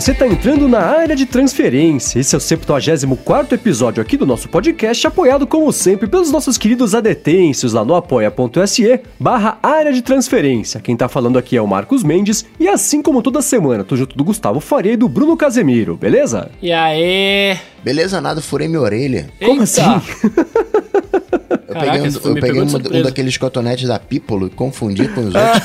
você está entrando na área de transferência. Esse é o 74 episódio aqui do nosso podcast, apoiado como sempre pelos nossos queridos adetêncios lá no apoia.se barra área de transferência. Quem tá falando aqui é o Marcos Mendes e assim como toda semana, tô junto do Gustavo Faria e do Bruno Casemiro, beleza? E aí? Beleza, nada, furei minha orelha. Como Eita. assim? Eu Caraca, peguei, um, eu peguei um, um daqueles cotonetes da Pípolo e confundi com os outros.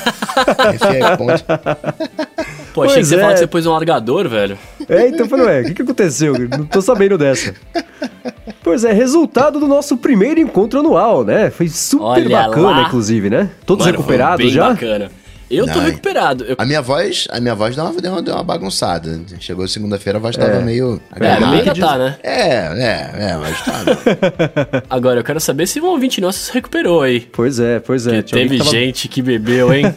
Pô, achei Pois que você é. falou que você pôs um largador, velho. É, então falei, ué, o que, que aconteceu? Não tô sabendo dessa. Pois é, resultado do nosso primeiro encontro anual, né? Foi super Olha bacana, lá. inclusive, né? Todos Mano, foi recuperados já? bacana. Eu tô Ai. recuperado. Eu... A minha voz, a minha voz deu uma, deu uma, deu uma bagunçada. Chegou segunda-feira, a voz tava meio É, agarrada. também ainda tá, né? É, é, é, mas tá. Agora, eu quero saber se um ouvinte nosso se recuperou aí. Pois é, pois é. Que teve que tava- gente que bebeu, hein?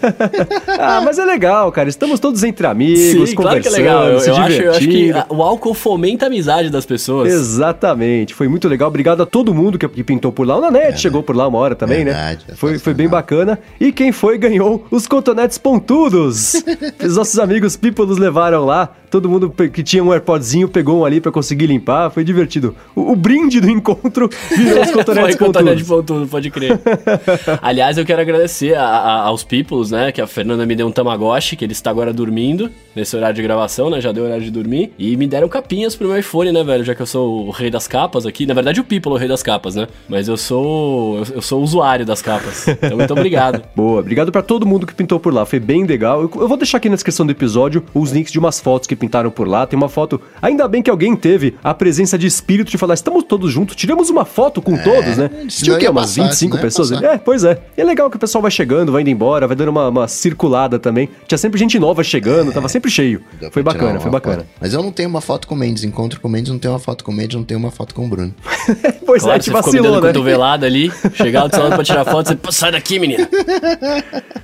Ah, mas é legal, cara. Estamos todos entre amigos, Sim, claro que é conversando, legal. Eu, se eu acho, eu acho que o álcool fomenta a amizade das pessoas. Exatamente, foi muito legal. Obrigado a todo mundo que, que pintou por lá. O Nanete chegou por lá uma hora também, Verdade, né? é Foi, foi bem bacana. E quem foi ganhou os cotonetes pontudos. Os nossos amigos Pípolos levaram lá. Todo mundo que tinha um AirPodzinho pegou um ali pra conseguir limpar. Foi divertido. O, o brinde do encontro virou os cotonetes cotonete pontudos. pontudo, pode crer. Aliás, eu quero agradecer a- a- aos peoples, né? Que a Fernanda me deu um Tamagotchi, que ele está agora dormindo, nesse horário de gravação, né? Já deu horário de dormir. E me deram capinhas pro meu iPhone, né, velho? Já que eu sou o rei das capas aqui. Na verdade, o people é o rei das capas, né? Mas eu sou. eu- Eu sou o usuário das capas. Então, muito obrigado. Boa, obrigado pra todo mundo que pintou por lá, foi bem legal. Eu, eu vou deixar aqui na descrição do episódio os links de umas fotos que pintaram por lá. Tem uma foto, ainda bem que alguém teve a presença de espírito de falar, estamos todos juntos, tiramos uma foto com todos, né? Tinha o quê? Umas passar, 25 senão ia pessoas? passar. É, pois é. E é legal que o pessoal vai chegando, vai indo embora, vai dando uma, uma circulada também. Tinha sempre gente nova chegando, tava sempre cheio. Foi bacana, foi bacana. foto. Mas eu não tenho uma foto com o Mendes. Encontro com o Mendes, não tenho uma foto com o Mendes, não tenho uma foto com o Bruno. Pois Claro, é, te vacilou, né? cotovelada ali, chegava do lado pra tirar foto, você, "Pô, sai daqui, menina.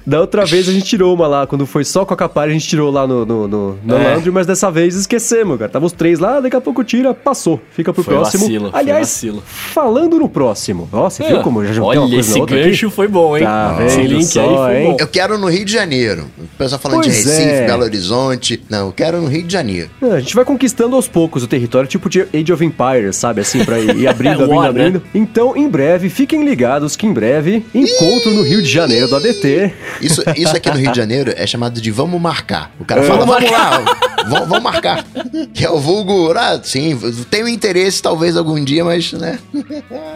Da outra vez a gente tirou uma lá, quando foi só com a capa, a gente tirou lá no, no, no, no É. Landry, mas dessa vez esquecemos, cara. Tava os três lá, daqui a pouco tira, passou. Fica pro Foi próximo. vacilo, Aliás, vacilo. falando no próximo. Ó, você viu como eu já juntei Olha, uma coisa na esse outra aqui? gancho foi bom, hein? Tá esse link só, aí foi hein? bom. Eu quero no Rio de Janeiro. O pessoal falando de Pois Recife, é. Belo Horizonte. Não, eu quero no Rio de Janeiro. É, A gente vai conquistando aos poucos o território, tipo de Age of Empires, sabe? Assim, pra ir, abrindo, É, abrindo, né? abrindo. Então, em breve, fiquem ligados que em breve, encontro no Rio de Janeiro do ADT. Isso, isso aqui no Rio de Janeiro é chamado de vamos marcar. O cara É. fala, vamos lá, vamos, vamos marcar. Que é o vulgo, ah, sim, tenho interesse talvez algum dia, mas, né?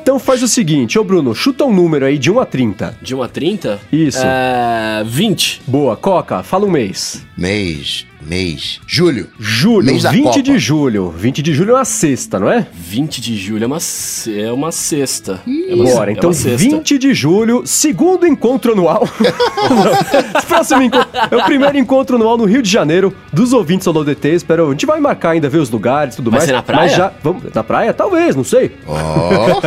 Então faz o seguinte, ô Bruno, chuta um número aí de 1 a 30. De 1 a 30? Isso. É, 20. Boa, Coca, fala um mês. Mês, mês, julho. Julho, Mês da 20 Copa. de julho. 20 de julho é uma sexta, não é? 20 de julho é uma, é uma sexta. É uma, Bora, é então uma sexta. 20 de julho, segundo encontro anual. Próximo encontro. É o primeiro encontro anual no Rio de Janeiro dos ouvintes do DT. Espero. A gente vai marcar ainda, ver os lugares e tudo Vai mais. ser na praia? Mas já. Vamos, na praia? Talvez, não sei. Ó,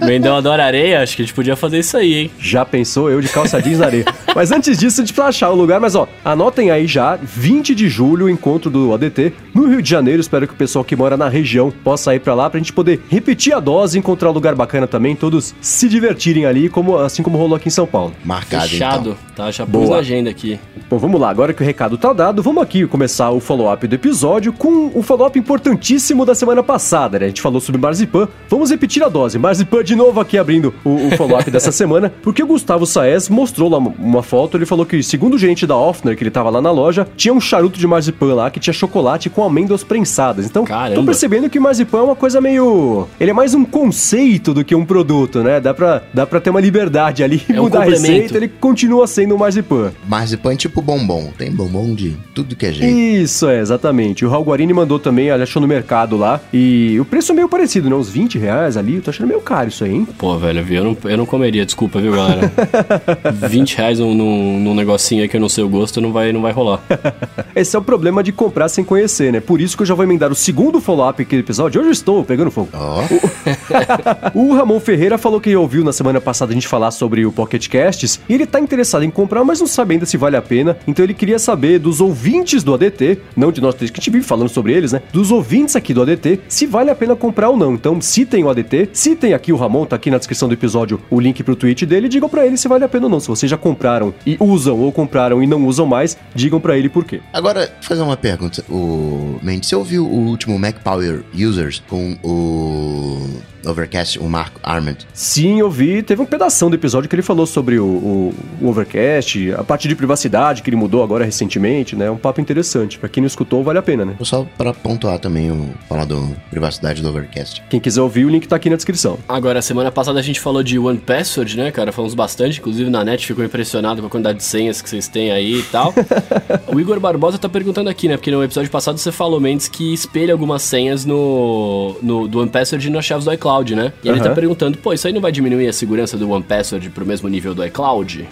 Mendão adora areia, acho que a gente podia fazer isso aí, hein? Já pensou eu de calça jeans na areia. Mas antes disso, a gente precisa achar o lugar. Mas ó, anotem aí já, 20 de julho, o encontro do ADT no Rio de Janeiro. Espero que o pessoal que mora na região possa ir pra lá pra gente poder repetir a dose, encontrar um lugar bacana também, todos se divertirem ali, como, assim como rolou aqui em São Paulo. marcado Fechado, então. tá? Já pus Boa. na agenda aqui. Bom, vamos lá, agora que o recado tá dado, vamos aqui começar o follow-up do episódio com o follow-up importantíssimo da semana passada, né? A gente falou sobre Marzipan, vamos repetir a dose. Marzipan de novo aqui abrindo o, o follow-up dessa semana, porque o Gustavo Saez mostrou lá uma- uma foto, ele falou que, segundo o gerente da Offner, que ele tava lá na loja, tinha um charuto de Marzipan lá que tinha chocolate com amêndoas prensadas. Então, Caramba. tô percebendo que o Marzipan é uma coisa meio... Ele é mais um conceito do que um produto, né? Dá pra, dá pra ter uma liberdade ali e É um mudar a complemento. receita, ele continua sendo um Marzipan. Marzipan é tipo bombom. Tem bombom de tudo que é jeito. Isso, é, exatamente. O Raul Guarini mandou também, ele achou no mercado lá. E o preço é meio parecido, né? Uns 20 reais ali. Eu tô achando meio caro isso aí, hein? Pô, velho, viu? Eu não, eu não comeria, desculpa, viu, galera? 20 reais num, num, num negocinho aí que eu não sei o gosto não vai, não vai rolar. Esse é o problema de comprar sem conhecer, né? Por isso que eu já vou emendar o segundo follow-up aqui do episódio. Hoje eu estou pegando fogo. Ó, O Ramon Ferreira falou que ouviu na semana passada a gente falar sobre o Pocket Casts e ele tá interessado em comprar, mas não sabe ainda se vale a pena. Então ele queria saber dos ouvintes do ADT, não de nós três que a gente vive falando sobre eles, né? Dos ouvintes aqui do ADT, se vale a pena comprar ou não. Então citem o ADT, citem aqui o Ramon, tá aqui na descrição do episódio o link pro tweet dele, e digam para ele se vale a pena ou não. Se vocês já compraram e usam ou compraram e não usam mais, digam para ele por quê. Agora, vou fazer uma pergunta. O Mendes, você ouviu o último Mac Power Users com o Overcast, o Mark Arment? Sim, eu vi. Teve um pedaço do episódio que ele falou sobre o, o, o, Overcast, a parte de privacidade que ele mudou agora recentemente, né? Um papo interessante. Pra quem não escutou, vale a pena, né? Só pra pontuar também, o, falar do privacidade do Overcast. Quem quiser ouvir, o link tá aqui na descrição. Agora, semana passada a gente falou de One Password, né, cara? Falamos bastante, inclusive na net ficou impressionado com a quantidade de senhas que vocês têm aí e tal. o Igor Barbosa tá perguntando aqui, né? Porque no episódio passado você falou, Mendes, que espelha algumas senhas no, no do One Password nas chaves do iCloud, né? E uhum. ele tá perguntando, pô, isso aí não vai diminuir a segurança do One Password pro mesmo nível do iCloud?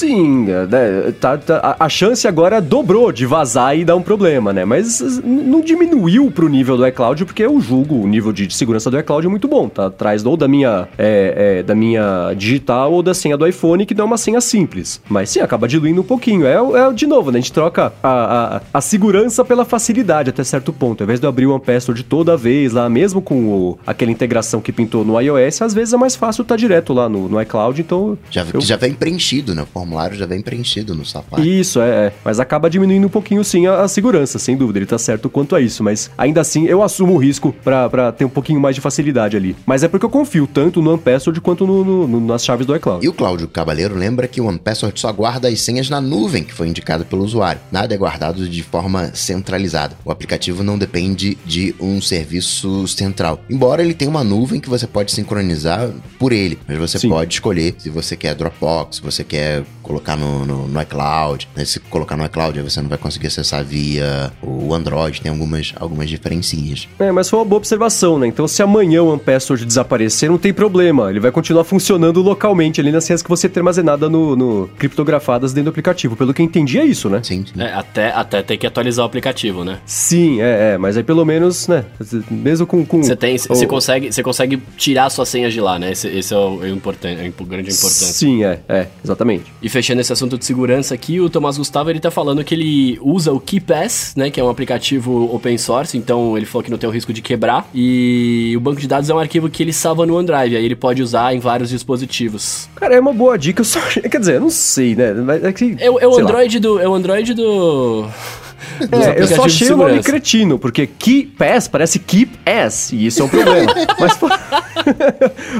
Sim, né, tá, tá, a, chance agora dobrou de vazar e dar um problema, né? Mas não diminuiu pro nível do iCloud, porque eu julgo o nível de segurança do iCloud é muito bom. Tá atrás ou da minha, é, é, da minha digital ou da senha do iPhone, que não é uma senha simples. Mas sim, acaba diluindo um pouquinho. É, é de novo, né? A gente troca a, a, a segurança pela facilidade até certo ponto. Ao invés de eu abrir o One Password toda vez lá, mesmo com o, aquela integração que pintou no iOS, às vezes é mais fácil estar tá direto lá no, no iCloud, então... Já, eu... já vem preenchido, né? O formulário já vem preenchido no Safari. Isso, é, é. Mas acaba diminuindo um pouquinho sim a, a, segurança, sem dúvida. Ele tá certo quanto a isso. Mas ainda assim, eu assumo o risco para ter um pouquinho mais de facilidade ali. Mas é porque eu confio tanto no OnePassword quanto no, no, no, nas chaves do iCloud. E o Cláudio Cabaleiro lembra que o OnePassword só guarda as senhas na nuvem que foi indicada pelo usuário. Nada é guardado de forma centralizada. O aplicativo não depende de um serviço central. Embora ele tenha uma nuvem que você pode sincronizar por ele. Mas você Sim. pode escolher se você quer Dropbox, se você quer colocar no, no, no iCloud. Né? Se colocar no iCloud, aí você não vai conseguir acessar via o Android, tem algumas, algumas diferencinhas. É, mas foi uma boa observação, né? Então, se amanhã o OnePassword desaparecer, não tem problema. Ele vai continuar funcionando localmente ali nas senhas que você tem armazenada no, no criptografadas dentro do aplicativo. Pelo que eu entendi, é isso, né? Sim. sim. É, até, até ter que atualizar o aplicativo, né? Sim, é, é. Mas aí pelo menos, né? Mesmo com. Você tem. Você consegue, você consegue tirar suas senhas de lá, né? Esse, esse é o, é o importante, é o grande importância. Sim, é, é, exatamente. E fechando esse assunto de segurança aqui, o Tomás Gustavo ele tá falando que ele usa o KeePass, né, que é um aplicativo open source, então ele falou que não tem o risco de quebrar. E o banco de dados é um arquivo que ele salva no OneDrive, aí ele pode usar em vários dispositivos. Cara, é uma boa dica, só, quer dizer, eu não sei, né? É, que, é, é o Android lá. do é o Android do é, eu só achei o nome cretino, porque Key Pass parece Keep Ass, e isso é um problema.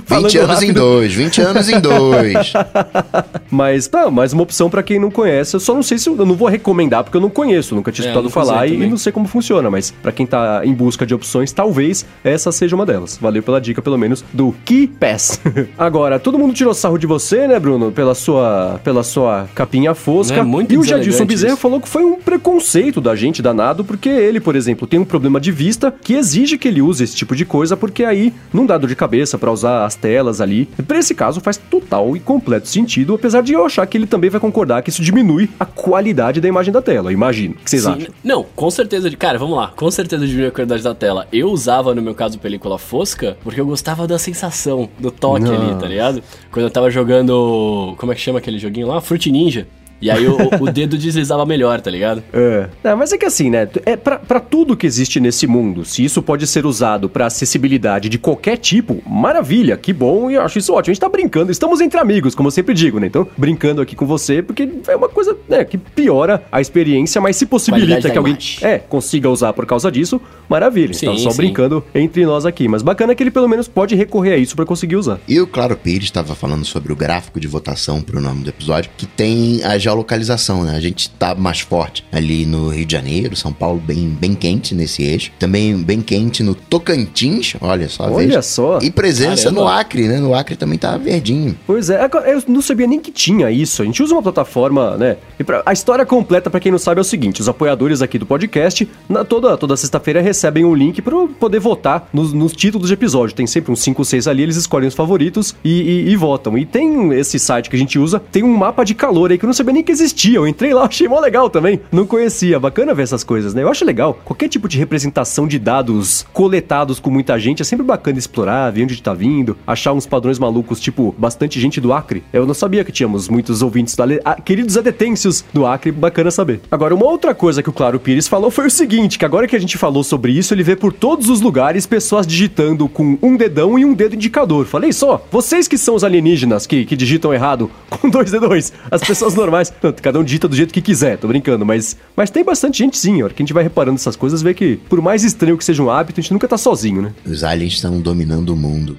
Mas 20 anos rápido... em dois, 20 anos em dois. mas, tá, mais uma opção para quem não conhece. Eu só não sei se eu, eu, não vou recomendar, porque eu não conheço, nunca tinha é, escutado falar e, e, não sei como funciona. Mas para quem tá em busca de opções, talvez essa seja uma delas. Valeu pela dica, pelo menos, do Key Pass. Agora, todo mundo tirou sarro de você, né, Bruno? Pela sua, pela sua capinha fosca. É, muito e o Jadilson Bezerra falou que foi um preconceito da gente danado, porque ele, por exemplo, tem um problema de vista que exige que ele use esse tipo de coisa, porque aí não dá dor de cabeça para usar as telas ali. Para esse caso faz total e completo sentido, apesar de eu achar que ele também vai concordar que isso diminui a qualidade da imagem da tela, imagino. O que vocês Sim, acham? Não, com certeza, cara, vamos lá, com certeza diminui a qualidade da tela. Eu usava, no meu caso, película fosca, porque eu gostava da sensação, do toque ali, tá ligado? Quando eu tava jogando, como é que chama aquele joguinho lá? Fruit Ninja. E aí o, o, dedo deslizava melhor, tá ligado? É. Não, mas é que assim, né? É pra, pra tudo que existe nesse mundo, se isso pode ser usado para acessibilidade de qualquer tipo, maravilha, que bom e eu acho isso ótimo. A gente tá brincando, estamos entre amigos, como eu sempre digo, né? Então, brincando aqui com você, porque é uma coisa né, que piora a experiência, mas se possibilita que alguém é, consiga usar por causa disso, maravilha. Sim, então, só sim. brincando entre nós aqui. Mas bacana que ele pelo menos pode recorrer a isso para conseguir usar. E o Claro Pires estava falando sobre o gráfico de votação pro nome do episódio, que tem a geolocalização, né? A gente tá mais forte ali no Rio de Janeiro, São Paulo bem, bem quente nesse eixo. Também bem quente no Tocantins, olha só. Olha veja. só. E presença Caramba. no Acre, né? No Acre também tá verdinho. Pois é, eu não sabia nem que tinha isso. A gente usa uma plataforma, né? E pra, a história completa, para quem não sabe, é o seguinte: os apoiadores aqui do podcast, na, toda, toda sexta-feira recebem um link para poder votar nos, nos, títulos de episódio. Tem sempre uns 5 ou 6 ali, eles escolhem os favoritos e, e, e votam. E tem esse site que a gente usa, tem um mapa de calor aí que eu não sabia nem nem que existia. Eu entrei lá, achei mó legal também. Não conhecia. Bacana ver essas coisas, né? Eu acho legal. Qualquer tipo de representação de dados coletados com muita gente é sempre bacana explorar, ver onde tá vindo, achar uns padrões malucos, tipo, bastante gente do Acre. Eu não sabia que tínhamos muitos ouvintes da queridos adetêncios do Acre, bacana saber. Agora, uma outra coisa que o Claro Pires falou foi o seguinte, que agora que a gente falou sobre isso, ele vê por todos os lugares pessoas digitando com um dedão e um dedo indicador. Falei só, vocês que são os alienígenas que, que digitam errado com dois dedões, as pessoas normais, não, cada um digita do jeito que quiser, tô brincando, mas, mas tem bastante gente sim, a hora que a gente vai reparando essas coisas, vê que por mais estranho que seja um hábito, a gente nunca tá sozinho, né? Os aliens estão dominando o mundo.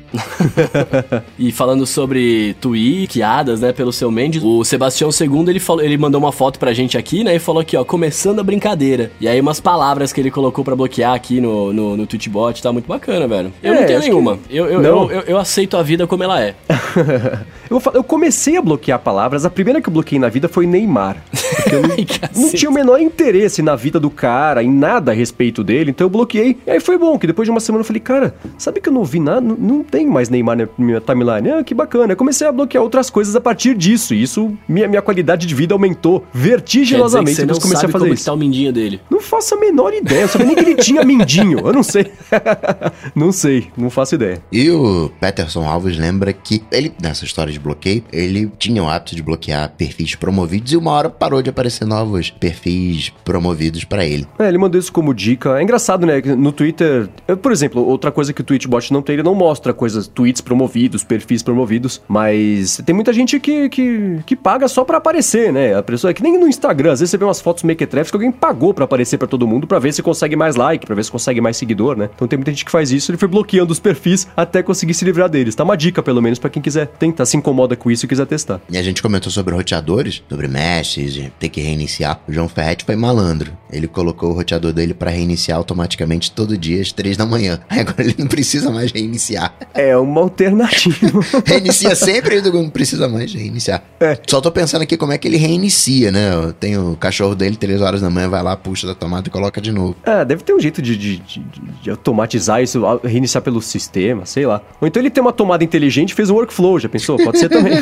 e falando sobre tweetadas, né, pelo seu Mendes, o Sebastião II, ele, falou, ele mandou uma foto pra gente aqui, né, e falou aqui, ó, começando a brincadeira. E aí umas palavras que ele colocou para bloquear aqui no, no, no Tweetbot, tá muito bacana, velho. Eu é, não tenho nenhuma. Que... Eu, eu, eu, eu, eu, aceito a vida como ela é. eu, falar, eu comecei a bloquear palavras, a primeira que eu bloqueei na vida foi Neymar. Porque eu não, não tinha o menor interesse na vida do cara, em nada a respeito dele, então eu bloqueei. E aí foi bom, que depois de uma semana eu falei, cara, sabe que eu não ouvi nada? Não, não tem mais Neymar na minha timeline. Ah, que bacana. Eu comecei a bloquear outras coisas a partir disso. E isso, minha, minha qualidade de vida aumentou vertiginosamente depois que comecei a fazer como isso. Como tá o mindinho dele? Não faço a menor ideia. Eu sabia nem que ele tinha mindinho. Eu não sei. não sei. Não faço ideia. E o Peterson Alves lembra que ele, nessa história de bloqueio, ele tinha o hábito de bloquear perfis promovidos e uma hora parou de aparecer novos perfis promovidos para ele. É, ele mandou isso como dica. É engraçado, né? No Twitter, por exemplo, outra coisa que o Tweetbot não tem, ele não mostra coisas, tweets promovidos, perfis promovidos, mas tem muita gente que, que, que paga só para aparecer, né? A pessoa é que nem no Instagram, às vezes você vê umas fotos mequetrefes que alguém pagou para aparecer para todo mundo para ver se consegue mais like, para ver se consegue mais seguidor, né? Então tem muita gente que faz isso, ele foi bloqueando os perfis até conseguir se livrar deles. Tá uma dica, pelo menos, para quem quiser tentar, se incomoda com isso e quiser testar. E a gente comentou sobre roteadores, sobre meshes, ter que reiniciar. O João Ferretti foi malandro. Ele colocou o roteador dele para reiniciar automaticamente todo dia às três da manhã. Aí agora ele não precisa mais reiniciar. É uma alternativa. reinicia sempre e não precisa mais reiniciar. É. Só tô pensando aqui como é que ele reinicia, né? Tem o cachorro dele, três horas da manhã, vai lá, puxa da tomada e coloca de novo. É, deve ter um jeito de, de, de, de automatizar isso, reiniciar pelo sistema, sei lá. Ou então ele tem uma tomada inteligente e fez um workflow, já pensou? Pode ser também.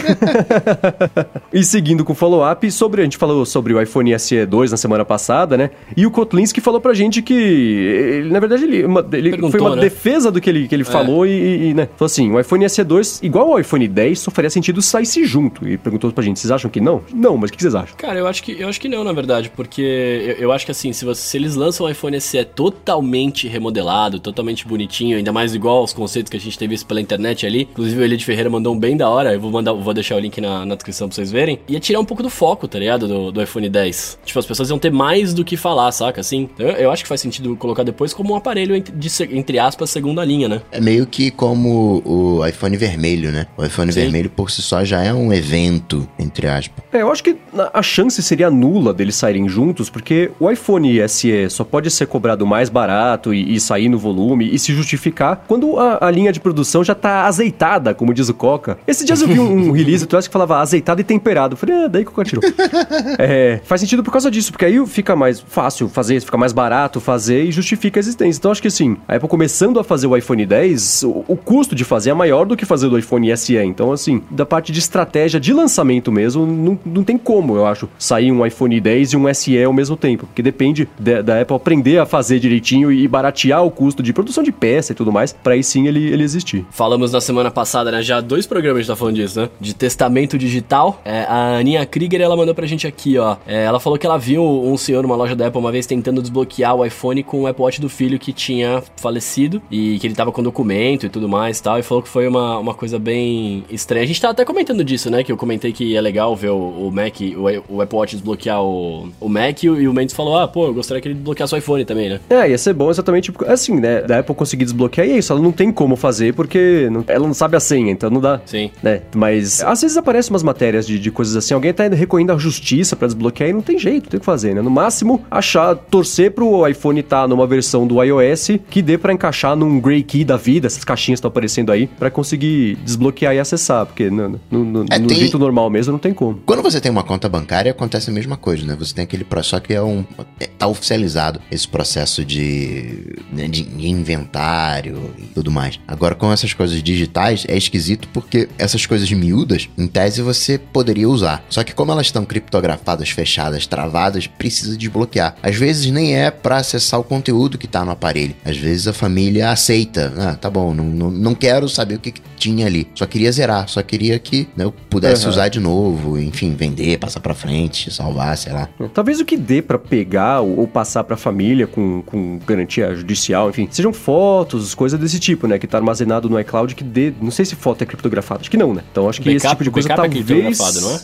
e seguindo com o follow-up, sobre, a gente falou sobre o iPhone SE 2 na semana passada, né? E o Kotlinski falou pra gente que, ele, na verdade, ele, uma, ele foi uma né? defesa do que ele, que ele é. falou e, e, né? Falou assim, o iPhone SE 2, igual ao iPhone 10, só faria sentido sair-se junto. E perguntou pra gente, vocês acham que não? Não, mas o que vocês acham? Cara, eu acho que, eu acho que não, na verdade, porque eu, eu acho que assim, se, você, se eles lançam o iPhone SE totalmente remodelado, totalmente bonitinho, ainda mais igual aos conceitos que a gente teve visto pela internet ali, inclusive o Elite Ferreira mandou um bem da hora, eu vou, mandar, vou deixar o link na, na descrição pra vocês verem, ia tirar um pouco do foco, tá ligado, do, do iPhone 10. Tipo, as pessoas iam ter mais do que falar, saca, assim? Eu, eu acho que faz sentido colocar depois como um aparelho de, entre aspas, segunda linha, né? É meio que como o iPhone vermelho, né? O iPhone Sim. vermelho por si só já é um evento, entre aspas. É, eu acho que a chance seria nula deles saírem juntos, porque o iPhone SE só pode ser cobrado mais barato e, e sair no volume e se justificar quando a, a, linha de produção já tá azeitada, como diz o Coca. Esses dias eu vi um, um release do que falava azeitado e temperado. Eu falei, é, daí que tirou. é, faz sentido por causa disso, porque aí fica mais fácil fazer, fica mais barato fazer e justifica a existência. Então acho que assim, a Apple começando a fazer o iPhone 10, o, o custo de fazer é maior do que fazer do iPhone SE. Então, assim, da parte de estratégia de lançamento mesmo, não, não tem como, eu acho, sair um iPhone 10 e um SE ao mesmo tempo. Porque depende de, da Apple aprender a fazer direitinho e baratear o custo de produção de peça e tudo mais, para aí sim ele, ele existir. Falamos na semana passada, né? Já dois programas a gente tá falando disso, né? De testamento digital. É, a Aninha Krieger, ela mandou pra gente aqui, ó. É, ela falou que ela viu um senhor numa loja da Apple uma vez tentando desbloquear o iPhone com o Apple Watch do filho que tinha falecido e que ele tava com documento e tudo mais e tal. E falou que foi uma, uma coisa bem estranha. A gente tá até comentando disso, né? Que eu comentei que é legal ver o, o Mac, o, o, Apple Watch desbloquear o, o Mac e o, e o Mendes falou: ah, pô, eu gostaria que ele desbloqueasse o iPhone também, né? É, ia ser bom exatamente assim, né? Da Apple conseguir desbloquear e é isso. Ela não tem como fazer porque não, ela não sabe a senha, então não dá. Sim. Né? Mas às vezes aparecem umas matérias de, de coisas assim, alguém tá recorrendo à justiça para desbloquear e não tem jeito, tem o que fazer, né? No máximo, achar, torcer pro iPhone estar tá numa versão do iOS que dê para encaixar num Grey Key da vida, essas caixinhas estão aparecendo aí, para conseguir desbloquear e acessar, porque no, no, no, é, no tem... jeito normal mesmo não tem como. Quando você tem uma conta bancária, acontece a mesma coisa, né? Você tem aquele processo, só que é um. É, tá oficializado esse processo de, né, de inventário e tudo mais. Agora, com essas coisas digitais, é esquisito porque essas coisas miúdas, em tese, você poderia usar. Só que como como elas estão criptografadas, fechadas, travadas, precisa desbloquear. Às vezes nem é para acessar o conteúdo que tá no aparelho. Às vezes a família aceita. Ah, tá bom, não, não, não quero saber o que, que tinha ali. Só queria zerar, só queria que né, eu pudesse Uhum. usar de novo, enfim, vender, passar pra frente, salvar, sei lá. Talvez o que dê pra pegar ou ou passar pra família com, com garantia judicial, enfim, sejam fotos, coisas desse tipo, né? Que tá armazenado no iCloud que dê. Não sei se foto é criptografada, acho que não, né? Então acho que esse Backup- tipo de coisa é talvez.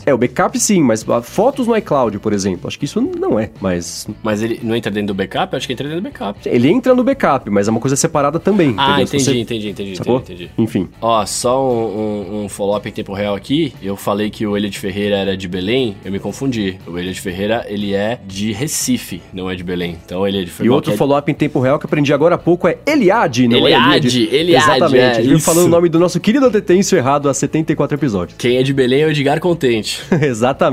é? É, o backup sim, mas ah, fotos no iCloud, por exemplo, acho que isso não é. Mas Mas ele não entra dentro do backup? Eu acho que entra dentro do backup. ele entra no backup, mas é uma coisa separada também. Ah, entendeu? Entendi, você- entendi, entendi, Sacou? entendi, entendi. Enfim. Ó, só um, um- um follow-up em tempo real aqui. Eu falei que o Eliade Ferreira era de Belém, eu me confundi. O Eliade Ferreira, ele é de Recife, não é de Belém. Então ele é de E outro é- follow-up em tempo real que aprendi agora há pouco é Eliade, não Eliade, é Eliade, Exatamente. é, isso. falando o nome do nosso querido Detencio errado há 74 episódios. Quem é de Belém é o Edgar Contente. Exatamente.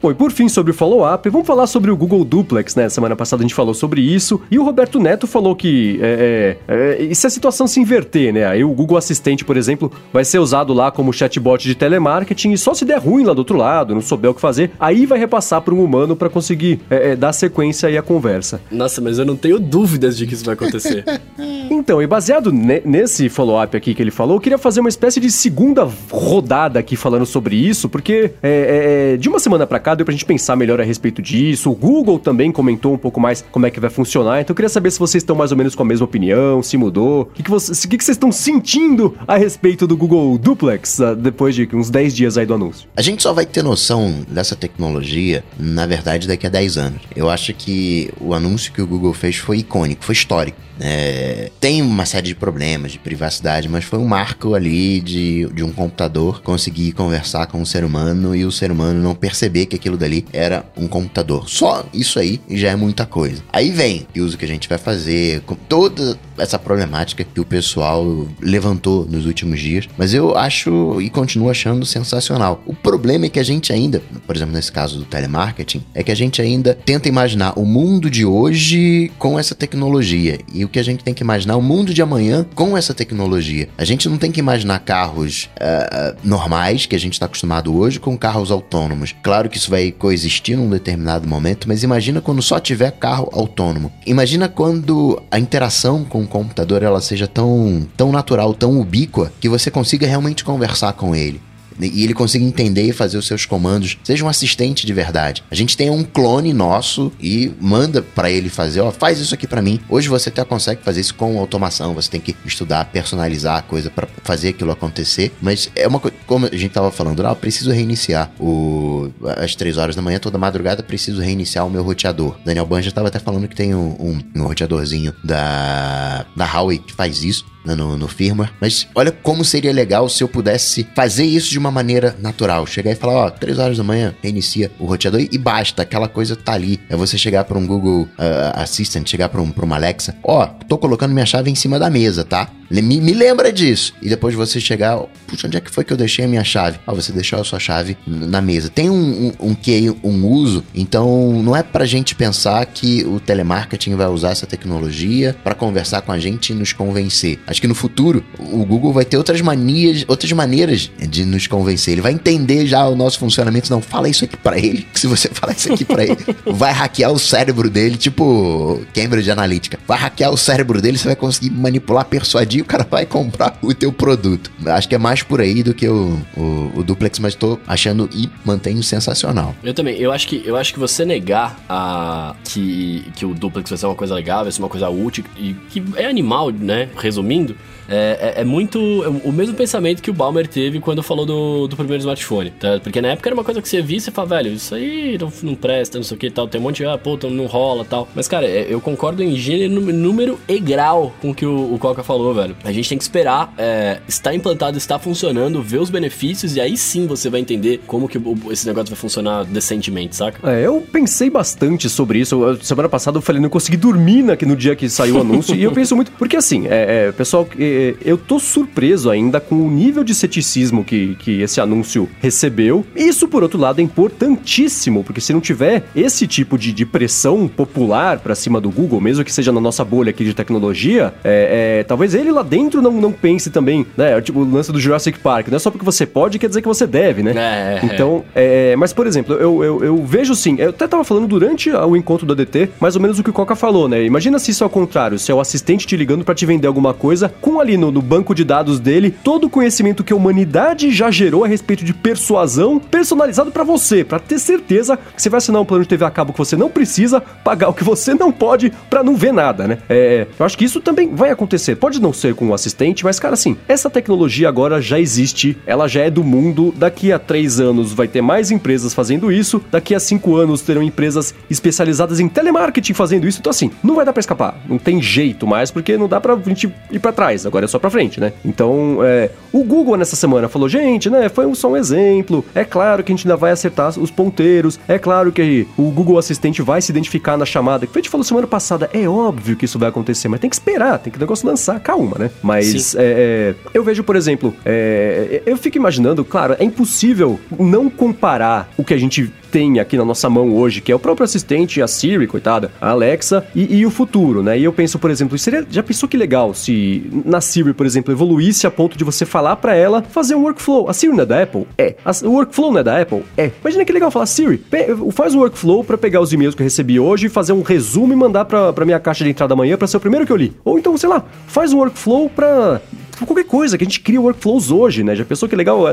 Bom, e por fim, sobre o follow-up, vamos falar sobre o Google Duplex, né? Semana passada a gente falou sobre isso. E o Roberto Neto falou que é, é, é, e se a situação se inverter, né? Aí o Google Assistente, por exemplo, vai ser usado lá como chatbot de telemarketing e só se der ruim lá do outro lado, não souber o que fazer, aí vai repassar para um humano para conseguir é, é, dar sequência aí à conversa. Nossa, mas eu não tenho dúvidas de que isso vai acontecer. Então, e baseado ne- nesse follow-up aqui que ele falou, eu queria fazer uma espécie de segunda rodada aqui falando sobre isso, porque é, é, de uma semana pra cá deu pra gente pensar melhor a respeito disso. O Google também comentou um pouco mais como é que vai funcionar, então eu queria saber se vocês estão mais ou menos com a mesma opinião, se mudou, o que, que, vocês, o que, que vocês estão sentindo a respeito do Google Duplex ah, depois de uns 10 dias aí do anúncio. A gente só vai ter noção dessa tecnologia, na verdade, daqui a 10 anos. Eu acho que o anúncio que o Google fez foi icônico, foi histórico. É, tem uma série de problemas de privacidade, mas foi um marco ali de, de um computador conseguir conversar com um ser humano e o ser humano não perceber que aquilo dali era um computador. Só isso aí já é muita coisa. Aí vem o uso que a gente vai fazer, com toda essa problemática que o pessoal levantou nos últimos dias, mas eu acho e continuo achando sensacional. O problema é que a gente ainda, por exemplo, nesse caso do telemarketing, é que a gente ainda tenta imaginar o mundo de hoje com essa tecnologia e o que a gente tem que imaginar o mundo de amanhã com essa tecnologia. A gente não tem que imaginar carros ah, normais que a gente está acostumado hoje com carros autônomos. Claro que isso vai coexistir num determinado momento, mas imagina quando só tiver carro autônomo. Imagina quando a interação com o computador ela seja tão, tão natural, tão ubíqua, que você consiga realmente conversar com ele e ele consiga entender e fazer os seus comandos, seja um assistente de verdade. A gente tem um clone nosso e manda pra ele fazer, ó, faz isso aqui pra mim. Hoje você até consegue fazer isso com automação, você tem que estudar, personalizar a coisa pra fazer aquilo acontecer, mas é uma coisa, como a gente tava falando, ah, preciso reiniciar o às três horas da manhã, toda madrugada preciso reiniciar o meu roteador. Daniel Banja tava até falando que tem um, um, um roteadorzinho da da Huawei que faz isso né, no, no firmware. Mas olha como seria legal se eu pudesse fazer isso de uma maneira natural. Chegar e falar, ó, 3 horas da manhã, reinicia o roteador e basta, aquela coisa tá ali. É você chegar para um Google ah, Assistant, chegar para um, pra uma Alexa, ó, tô colocando minha chave em cima da mesa, tá? Me, me lembra disso. E depois você chegar, puxa, onde é que foi que eu deixei a minha chave? Ah, você deixou a sua chave na mesa. Tem um, um, um que um uso, então não é pra gente pensar que o telemarketing vai usar essa tecnologia para conversar com a gente e nos convencer. Acho que no futuro o Google vai ter outras manias, outras maneiras de nos convencer. Ele vai entender já o nosso funcionamento. Não, fala isso aqui pra ele. Que se você falar isso aqui pra ele, vai hackear o cérebro dele, tipo Cambridge Analytica. Vai hackear o cérebro dele, você vai conseguir manipular, persuadir, o cara vai comprar o teu produto. Acho que é mais por aí do que o, o, o duplex, mas tô achando e mantenho sensacional. Eu também, eu acho que, eu acho que você negar a, que, que o duplex vai ser uma coisa legal, vai ser uma coisa útil e que é animal, né? Resumindo, ouvindo, é, é, é muito é o mesmo pensamento que o Balmer teve quando falou do, do primeiro smartphone, tá? Porque na época era uma coisa que você via e você fala, velho, isso aí não, não presta, não sei o que tal, tem um monte de, ah, pô, então não rola tal. Mas, cara, é, eu concordo em gênero, nú- número e grau com o que o, Coca falou, velho. A gente tem que esperar é, implantado, estar funcionando, ver os benefícios e aí sim você vai entender como que esse negócio vai funcionar decentemente, saca? É, eu pensei bastante sobre isso. Eu- Semana passada eu falei, não consegui dormir na, no dia que saiu o anúncio. e eu penso muito. Porque assim, é, é, pessoal, que- é, eu tô surpreso ainda com o nível de ceticismo que, que esse anúncio recebeu. Isso, por outro lado, é importantíssimo, porque se não tiver esse tipo de, de pressão popular para cima do Google, mesmo que seja na nossa bolha aqui de tecnologia, é, é, talvez ele lá dentro não, não pense também, né? Tipo, o lance do Jurassic Park, não é só porque você pode, quer dizer que você deve, né? É. Então, é, mas por exemplo, eu, eu, eu vejo sim, eu até tava falando durante o encontro do ADT, mais ou menos o que o Coca falou, né? Imagina se isso é ao contrário, se é o assistente te ligando para te vender alguma coisa, com ali no, no banco de dados dele todo o conhecimento que a humanidade já gerou a respeito de persuasão personalizado para você, para ter certeza que você vai assinar um plano de TV a cabo que você não precisa, pagar o que você não pode para não ver nada, né? É, eu acho que isso também vai acontecer. Pode não ser com o assistente, mas cara, assim, essa tecnologia agora já existe, ela já é do mundo. Daqui a três anos vai ter mais empresas fazendo isso, daqui a cinco anos terão empresas especializadas em telemarketing fazendo isso. Então, assim, não vai dar para escapar. Não tem jeito mais, porque não dá pra gente ir para trás. Agora é só pra frente, né? Então, é, o Google nessa semana falou, gente, né? Foi só um exemplo. É claro que a gente ainda vai acertar os ponteiros. É claro que o Google Assistente vai se identificar na chamada. Que a gente falou semana passada. É óbvio que isso vai acontecer, mas tem que esperar, tem que o negócio lançar. Calma, né? Mas é, é, eu vejo, por exemplo, é, eu fico imaginando, claro, é impossível não comparar o que a gente tem aqui na nossa mão hoje, que é o próprio assistente, a Siri, coitada, a Alexa, e, e o futuro, né? E eu penso, por exemplo, seria, já pensou que legal se na Siri, por exemplo, evoluísse a ponto de você falar para ela fazer um workflow? A Siri não é da Apple? É. A, o workflow não é da Apple? É. Imagina que legal falar, Siri, faz um workflow para pegar os e-mails que eu recebi hoje, fazer um resumo e mandar pra, pra minha caixa de entrada amanhã para ser o primeiro que eu li. Ou então, sei lá, faz um workflow pra qualquer coisa, que a gente cria workflows hoje, né? Já pensou que legal?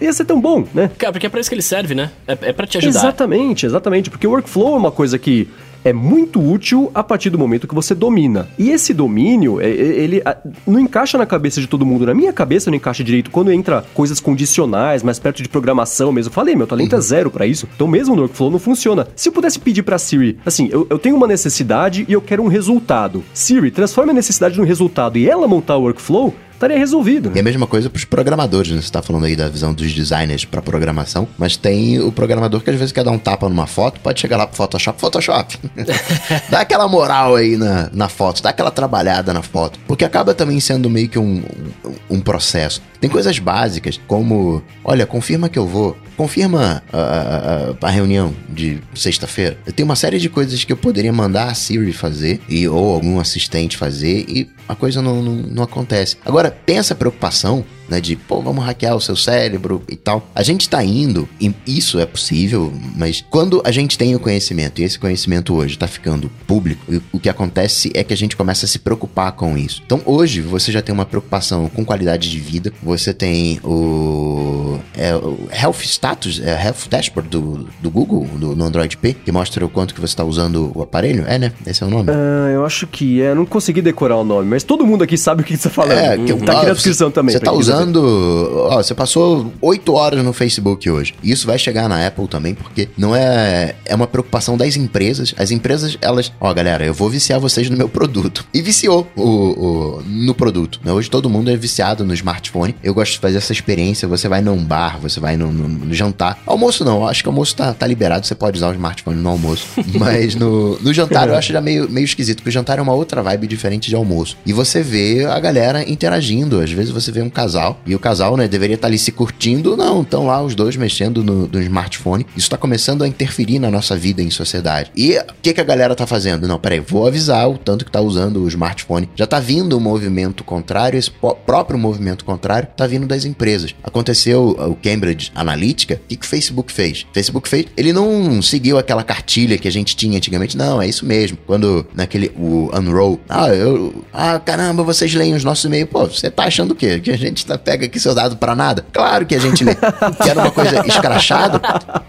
Ia ser tão bom, né? Cara, porque é pra isso que ele serve, né? É, é pra te ajudar. Exatamente, exatamente. Porque o workflow é uma coisa que é muito útil a partir do momento que você domina. E esse domínio, é, é, ele não encaixa na cabeça de todo mundo. Na minha cabeça não encaixa direito quando entra coisas condicionais, mais perto de programação mesmo. Falei, meu talento é uhum. é zero para isso. Então mesmo no workflow não funciona. Se eu pudesse pedir pra Siri, assim, eu, eu tenho uma necessidade e eu quero um resultado. Siri, transforme a necessidade num resultado e ela montar o workflow, estaria resolvido. Né? E a mesma coisa para os programadores, né? Você está falando aí da visão dos designers para programação, mas tem o programador que às vezes quer dar um tapa numa foto, pode chegar lá pro Photoshop, Photoshop. dá aquela moral aí na, na foto, dá aquela trabalhada na foto, porque acaba também sendo meio que um, um, um processo. Tem coisas básicas, como, olha, confirma que eu vou, confirma a, a, a reunião de sexta-feira. Eu tenho uma série de coisas que eu poderia mandar a Siri fazer, e, ou algum assistente fazer, e a coisa não, não, não acontece. Agora, tem essa preocupação né? De, pô, vamos hackear o seu cérebro e tal. A gente tá indo, e isso é possível, mas quando a gente tem o conhecimento, e esse conhecimento hoje tá ficando público, o que acontece é que a gente começa a se preocupar com isso. Então hoje você já tem uma preocupação com qualidade de vida, você tem o, é, o Health Status, é, Health Dashboard do, do Google, do, no Android P, que mostra o quanto que você tá usando o aparelho. É, né? Esse é o nome. Uh, eu acho que é, não consegui decorar o nome, mas todo mundo aqui sabe o que você tá falando. É, que, tá aqui na descrição também. Você tá usando usando. Ó, você passou 8 horas no Facebook hoje. Isso vai chegar na Apple também, porque não é. É uma preocupação das empresas. As empresas, elas. Ó, galera, eu vou viciar vocês no meu produto. E viciou o, o no produto. Né? Hoje todo mundo é viciado no smartphone. Eu gosto de fazer essa experiência. Você vai num bar, você vai no, no, no jantar. Almoço não, acho que almoço tá, tá liberado. Você pode usar o smartphone no almoço. Mas no, no jantar eu acho já meio, meio esquisito, porque o jantar é uma outra vibe diferente de almoço. E você vê a galera interagindo. Às vezes você vê um casal casal. E o casal, né, deveria estar tá ali se curtindo. Não, estão lá os dois mexendo no, no smartphone. Isso está começando a interferir na nossa vida em sociedade. E o que, que a galera tá fazendo? Não, peraí, vou avisar o tanto que tá usando o smartphone. Já tá vindo um movimento contrário, esse próprio movimento contrário tá vindo das empresas. Aconteceu o Cambridge Analytica, o que, que o Facebook fez? O Facebook fez, ele não seguiu aquela cartilha que a gente tinha antigamente, não, é isso mesmo. Quando naquele, o Unroll, ah, eu, ah, caramba, vocês leem os nossos e-mails, pô, você tá achando o quê? Que a gente tá pega aqui seu dado para nada? Claro que a gente lê. que era uma coisa escrachada.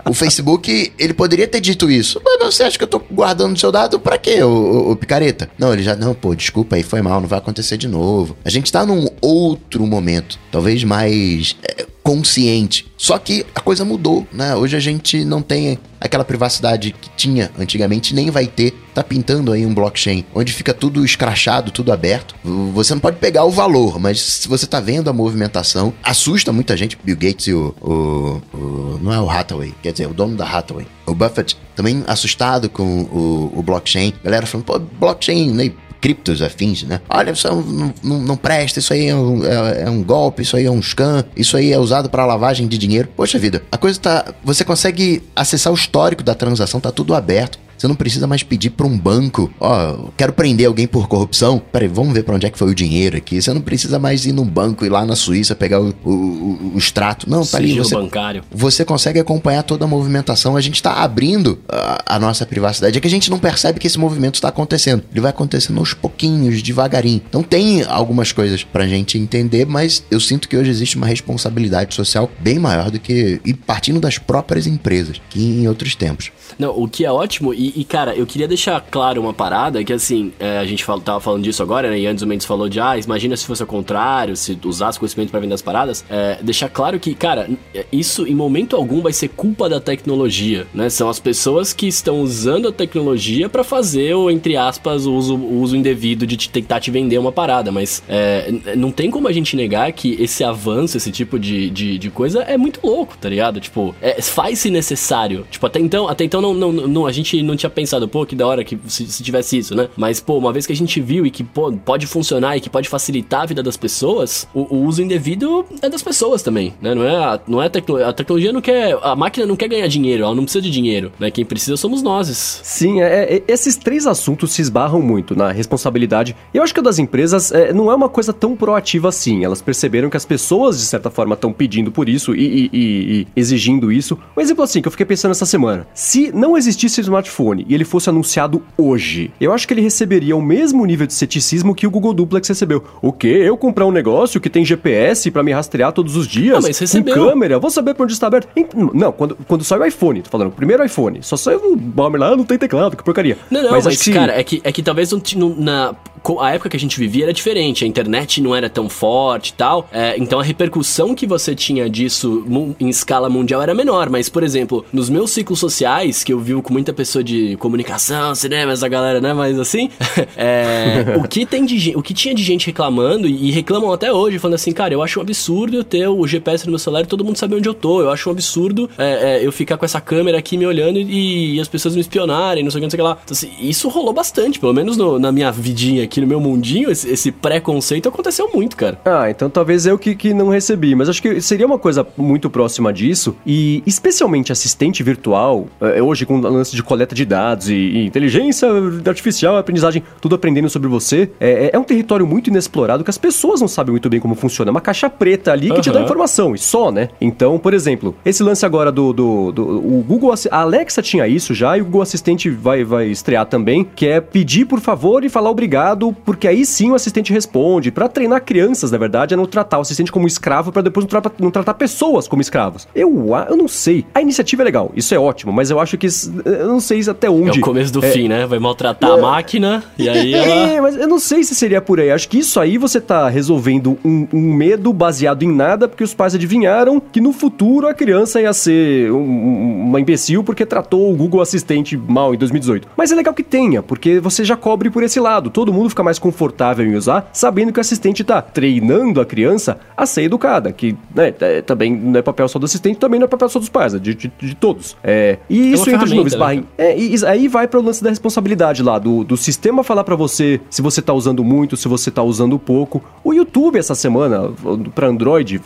O Facebook, ele poderia ter dito isso. Mas você acha que eu tô guardando seu dado para quê, o, picareta? Não, ele já, não, pô, desculpa aí, foi mal, não vai acontecer de novo. A gente tá num outro momento, talvez mais é, consciente. Só que a coisa mudou, né? Hoje a gente não tem aquela privacidade que tinha antigamente, nem vai ter. Tá pintando aí um blockchain onde fica tudo escrachado, tudo aberto. Você não pode pegar o valor, mas se você tá vendo a movimentação, assusta muita gente. Bill Gates e o, o, o não é o Hathaway, quer dizer, o dono da Hathaway, o Buffett, também assustado com o, o blockchain. Galera falando, pô, blockchain, né? Criptos afins, né? Olha, isso não, não, não presta, isso aí é um, é, é um, golpe, isso aí é um scam, isso aí é usado para lavagem de dinheiro. Poxa vida, a coisa tá. Você consegue acessar o histórico da transação, tá tudo aberto. Você não precisa mais pedir para um banco, ó, oh, quero prender alguém por corrupção. Peraí, vamos ver para onde é que foi o dinheiro aqui. Você não precisa mais ir num banco e lá na Suíça pegar o, o, o, o extrato. Não, tá ali. Você, bancário. você consegue acompanhar toda a movimentação. A gente está abrindo a, a, nossa privacidade. É que a gente não percebe que esse movimento está acontecendo. Ele vai acontecendo aos pouquinhos, devagarinho. Então tem algumas coisas pra gente entender, mas eu sinto que hoje existe uma responsabilidade social bem maior do que. e partindo das próprias empresas, que em outros tempos. Não, o que é ótimo, e, e cara, eu queria deixar claro uma parada, que assim, é, a gente tava falando disso agora, né? E antes o Mendes falou de, ah, imagina se fosse ao contrário, se usasse conhecimento para vender as paradas. É, deixar claro que, cara, isso em momento algum vai ser culpa da tecnologia, né? São as pessoas que estão usando a tecnologia para fazer o, entre aspas, o uso, o uso indevido de te, tentar te vender uma parada, mas é, não tem como a gente negar que esse avanço, esse tipo de, de, de coisa é muito louco, tá ligado? Tipo, é, faz-se necessário. Tipo, até então, até então não, não, não, a gente não tinha pensado, pô, que da hora que se, se, tivesse isso, né? Mas, pô, uma vez que a gente viu e que, pô, pode funcionar e que pode facilitar a vida das pessoas, o, o uso indevido é das pessoas também, né? Não é, a, não é a, tecno, a tecnologia não quer, a máquina não quer ganhar dinheiro, ela não precisa de dinheiro, né? Quem precisa somos nós. Sim, é, é, esses três assuntos se esbarram muito na responsabilidade. Eu acho que a das empresas é, não é uma coisa tão proativa assim. Elas perceberam que as pessoas, de certa forma, estão pedindo por isso e, e, e, e exigindo isso. Um exemplo assim que eu fiquei pensando essa semana. Se não existisse smartphone e ele fosse anunciado hoje, eu acho que ele receberia o mesmo nível de ceticismo que o Google Duplex recebeu. O quê? Eu comprar um negócio que tem GPS para me rastrear todos os dias? Não, mas recebeu. Com câmera? Vou saber pra onde está aberto? Não, quando, quando sai o iPhone, tô falando, primeiro iPhone, só saiu o bomber lá, não tem teclado, que porcaria. Não, não, mas, mas que... cara, é que, é que talvez não, na a época que a gente vivia era diferente, a internet não era tão forte e tal, é, então a repercussão que você tinha disso em escala mundial era menor, mas, por exemplo, nos meus ciclos sociais, que eu vivo com muita pessoa de comunicação, cinema, essa galera, né, mas assim, é, o, que tem de, o que tinha de gente reclamando, e reclamam até hoje, falando assim, cara, eu acho um absurdo eu ter o GPS no meu celular e todo mundo saber onde eu tô, eu acho um absurdo é, é, eu ficar com essa câmera aqui me olhando e, e, as pessoas me espionarem, não sei o que, não sei o que lá. Então, assim, isso rolou bastante, pelo menos no, na minha vidinha aqui, aqui no meu mundinho, esse, esse preconceito aconteceu muito, cara. Ah, então talvez eu que, que não recebi, mas acho que seria uma coisa muito próxima disso, e especialmente assistente virtual, é, hoje com o lance de coleta de dados e, e inteligência artificial, aprendizagem, tudo aprendendo sobre você, é, é, é, um território muito inexplorado que as pessoas não sabem muito bem como funciona. É uma caixa preta ali que uhum. te dá informação, e só, né? Então, por exemplo, esse lance agora do, do, do o Google, a Alexa tinha isso já, e o Google Assistente vai, vai estrear também, que é pedir por favor e falar obrigado porque aí sim o assistente responde. Para treinar crianças, na verdade, é não tratar o assistente como escravo para depois não, tra não, tratar pessoas como escravos. Eu, eu não sei. A iniciativa é legal, isso é ótimo, mas eu acho que eu não sei até onde. É o começo do é... fim, né? Vai maltratar é... a máquina e aí ela... É, mas eu não sei se seria por aí. Acho que isso aí você tá resolvendo um, um medo baseado em nada, porque os pais adivinharam que no futuro a criança ia ser um, uma imbecil porque tratou o Google Assistente mal em 2018. Mas é legal que tenha, porque você já cobre por esse lado. Todo mundo fica mais confortável em usar, sabendo que o assistente está treinando a criança a ser educada, que né, é, também não é papel só do assistente, também não é papel só dos pais, é de, de, de todos. É, e é isso entra de novo, esbarra né? é, aí vai para o lance da responsabilidade lá, do, do sistema falar para você se você está usando muito, se você está usando pouco. O YouTube essa semana, para Android,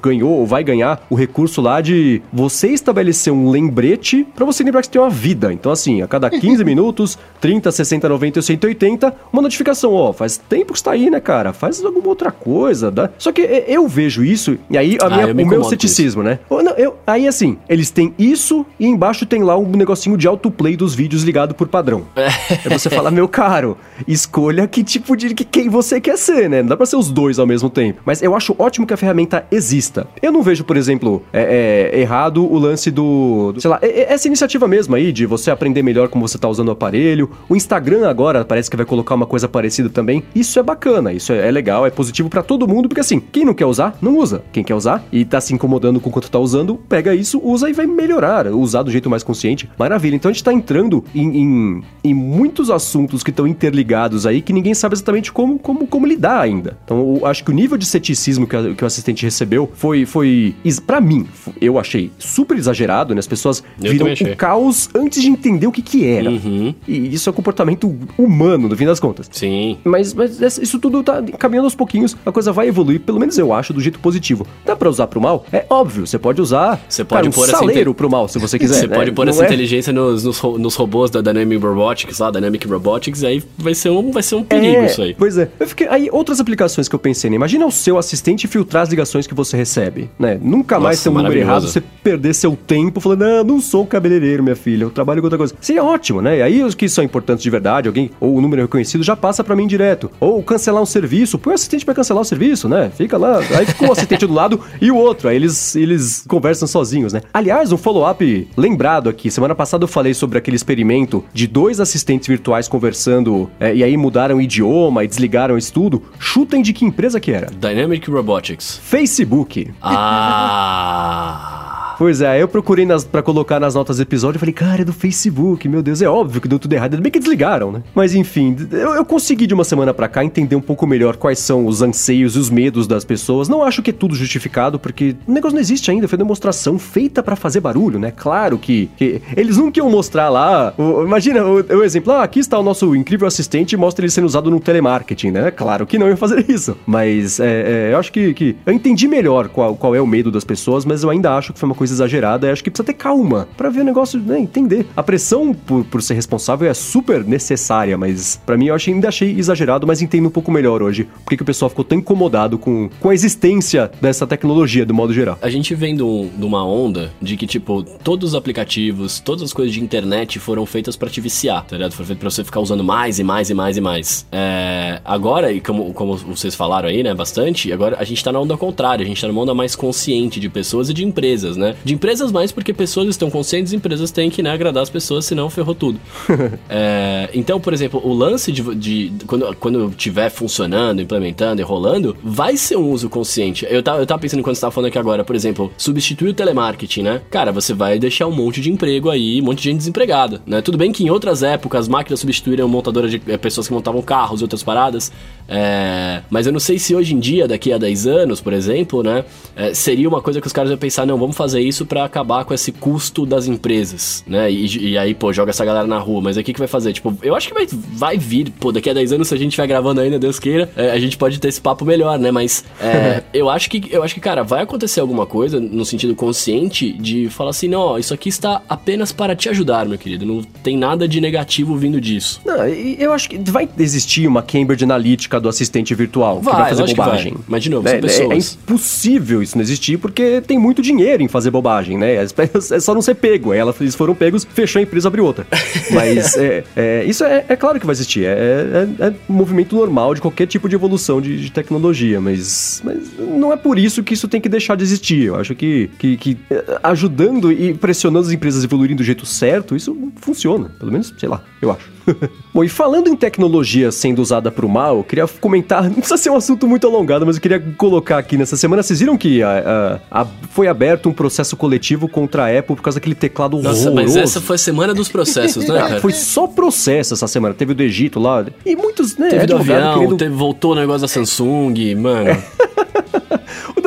ganhou ou vai ganhar o recurso lá de você estabelecer um lembrete para você lembrar que você tem uma vida. Então, assim, a cada 15 minutos, 30, 60, 90 e 180, uma notificação ó, faz tempo que está aí, né, cara? Faz alguma outra coisa, dá. Só que eu vejo isso, e aí a minha, ah, o meu ceticismo, né? Não, eu, aí assim, eles têm isso e embaixo tem lá um negocinho de autoplay dos vídeos ligado por padrão. É. Aí você fala, meu caro, escolha que tipo de que quem você quer ser, né? Não dá pra ser os dois ao mesmo tempo. Mas eu acho ótimo que a ferramenta exista. Eu não vejo, por exemplo, é, é, errado o lance do, do sei lá, é, é, essa iniciativa mesmo aí de você aprender melhor como você tá usando o aparelho. O Instagram agora parece que vai colocar uma coisa parecida também. Isso é bacana, isso é, é legal, é positivo para todo mundo, porque assim, quem não quer usar, não usa. Quem quer usar e tá se incomodando com quanto tá usando, pega isso, usa e vai melhorar, usar do jeito mais consciente. Maravilha. Então a gente tá entrando em, em, em muitos assuntos que estão interligados aí que ninguém sabe exatamente como, como, como lidar ainda. Então, eu acho que o nível de ceticismo que, a, que o assistente recebeu foi, foi para mim, eu achei super exagerado, né? As pessoas Eu viram o caos antes de entender o que que era. Uhum. E isso é comportamento humano, no fim das contas. Sim. Mas, mas essa- isso tudo tá caminhando aos pouquinhos, a coisa vai evoluir, pelo menos eu acho, do jeito positivo. Dá pra usar pro mal? É óbvio, você pode usar Você pode cara, um pôr essa saleiro inte- pro mal, se você quiser. Você né? pode pôr Não essa é- inteligência nos, nos, nos robôs da Dynamic Robotics, lá, Dynamic Robotics, aí vai ser um, vai ser um perigo É, isso aí. Pois é. Eu fiquei, aí, outras aplicações que eu pensei, né? Imagina o seu assistente filtrar as ligações que você recebe, né? Nunca mais Nossa, ter um número errado, você perder seu tempo falando, não, não sou cabeleireiro, minha filha, eu trabalho com outra coisa. Seria ótimo, né? E aí os que são importantes de verdade, alguém, ou o número reconhecido, já passa pra mim direto. Ou cancelar um serviço, põe o assistente pra cancelar o serviço, né? Fica lá, aí fica o assistente do lado e o outro, aí eles, eles conversam sozinhos, né? Aliás, um follow-up lembrado aqui, semana passada eu falei sobre aquele experimento de dois assistentes virtuais conversando, é, e aí mudaram o idioma e desligaram isso tudo. Chutem de que empresa que era? Dynamic Robotics. Facebook. Ah. Pois é, eu procurei nas, pra colocar nas notas do episódio e falei, cara, é do Facebook, meu Deus, é óbvio que deu tudo errado. Ainda bem que desligaram, né? Mas enfim, eu, eu consegui de uma semana pra cá entender um pouco melhor quais são os anseios e os medos das pessoas. Não acho que é tudo justificado, porque o negócio não existe ainda, foi demonstração feita pra fazer barulho, né? Claro que, que eles nunca iam mostrar lá. o- imagina o, o exemplo, ah, aqui está o nosso incrível assistente mostra ele sendo usado no telemarketing, né? Claro que não ia fazer isso. Mas é, é, eu acho que, que. Eu entendi melhor qual, qual é o medo das pessoas, mas eu ainda acho que foi uma coisa exagerada. Eu acho que precisa ter calma pra ver o negócio, né? Entender. A pressão por, por ser responsável é super necessária, mas pra mim eu achei, ainda achei exagerado, mas entendo um pouco melhor hoje. Por que o pessoal ficou tão incomodado com, com a existência dessa tecnologia, do modo geral. A gente vem de, um- uma onda de que, tipo, todos os aplicativos, todas as coisas de internet foram feitas pra te viciar, tá ligado? Foram feitas pra você ficar usando mais e mais e mais e mais. É, agora, e como, como vocês falaram aí, né, bastante, agora a gente tá na onda contrária, a gente tá numa onda mais consciente de pessoas e de empresas, né? De empresas mais porque pessoas estão conscientes, empresas têm que, né, agradar as pessoas, senão ferrou tudo. É, então, por exemplo, o lance de, de- quando, quando tiver funcionando, implementando e rolando, vai ser um uso consciente. Eu tava, eu tava pensando quando você tava falando aqui agora, por exemplo, substituir o telemarketing, né? Cara, você vai deixar um monte de emprego aí, um monte de gente desempregada, né? Tudo bem que em outras épocas as máquinas substituíram montadoras de eh, pessoas que montavam carros e outras paradas, é, mas eu não sei se hoje em dia, daqui a 10 anos, por exemplo, né, é, seria uma coisa que os caras iam pensar, não, vamos fazer isso pra acabar com esse custo das empresas, né? E, e aí, pô, joga essa galera na rua, mas aí o que, que vai fazer? Tipo, eu acho que vai, vai vir, pô, daqui a 10 anos, se a gente estiver gravando ainda, Deus queira, é, a gente pode ter esse papo melhor, né? Mas é, eu acho que, eu acho que, cara, vai acontecer alguma coisa no sentido consciente de falar assim, não, ó, isso aqui está apenas para te ajudar, meu querido. Não tem nada de negativo vindo disso. Não, eu acho que vai existir uma Cambridge Analytica do assistente virtual que Vai, vai fazer bobagem. vai. Mas, de novo, É, são é- pessoas. É, impossível isso não existir porque tem muito dinheiro em fazer bobagem, né? É só não ser pego. Aí elas- eles foram pegos, fechou a empresa, abriu outra. Mas é, é, isso é, é claro que vai existir. É, é- é um movimento normal de qualquer tipo de evolução de, de tecnologia. Mas, mas não é por isso que isso tem que deixar de existir. Eu acho que, que, que, ajudando e pressionando as empresas a evoluírem do jeito certo, isso funciona. Pelo menos, sei lá, eu acho. Bom, e falando em tecnologia sendo usada pro mal, eu queria comentar, não precisa ser um assunto muito alongado, mas eu queria colocar aqui nessa semana. Vocês viram que a- a- a- foi aberto um processo coletivo contra a Apple por causa daquele teclado Nossa, horroroso? mas essa foi a semana dos processos, né, Ah, cara? foi só processo essa semana. Teve o do Egito lá. E muitos, né? Teve do avião, querendo- teve, voltou o negócio da Samsung, mano. O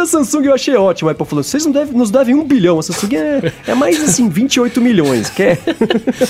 da Samsung eu achei ótimo. A Apple falou: vocês não devem, nos devem um bilhão. A Samsung é, é mais assim, 28 milhões. Quer?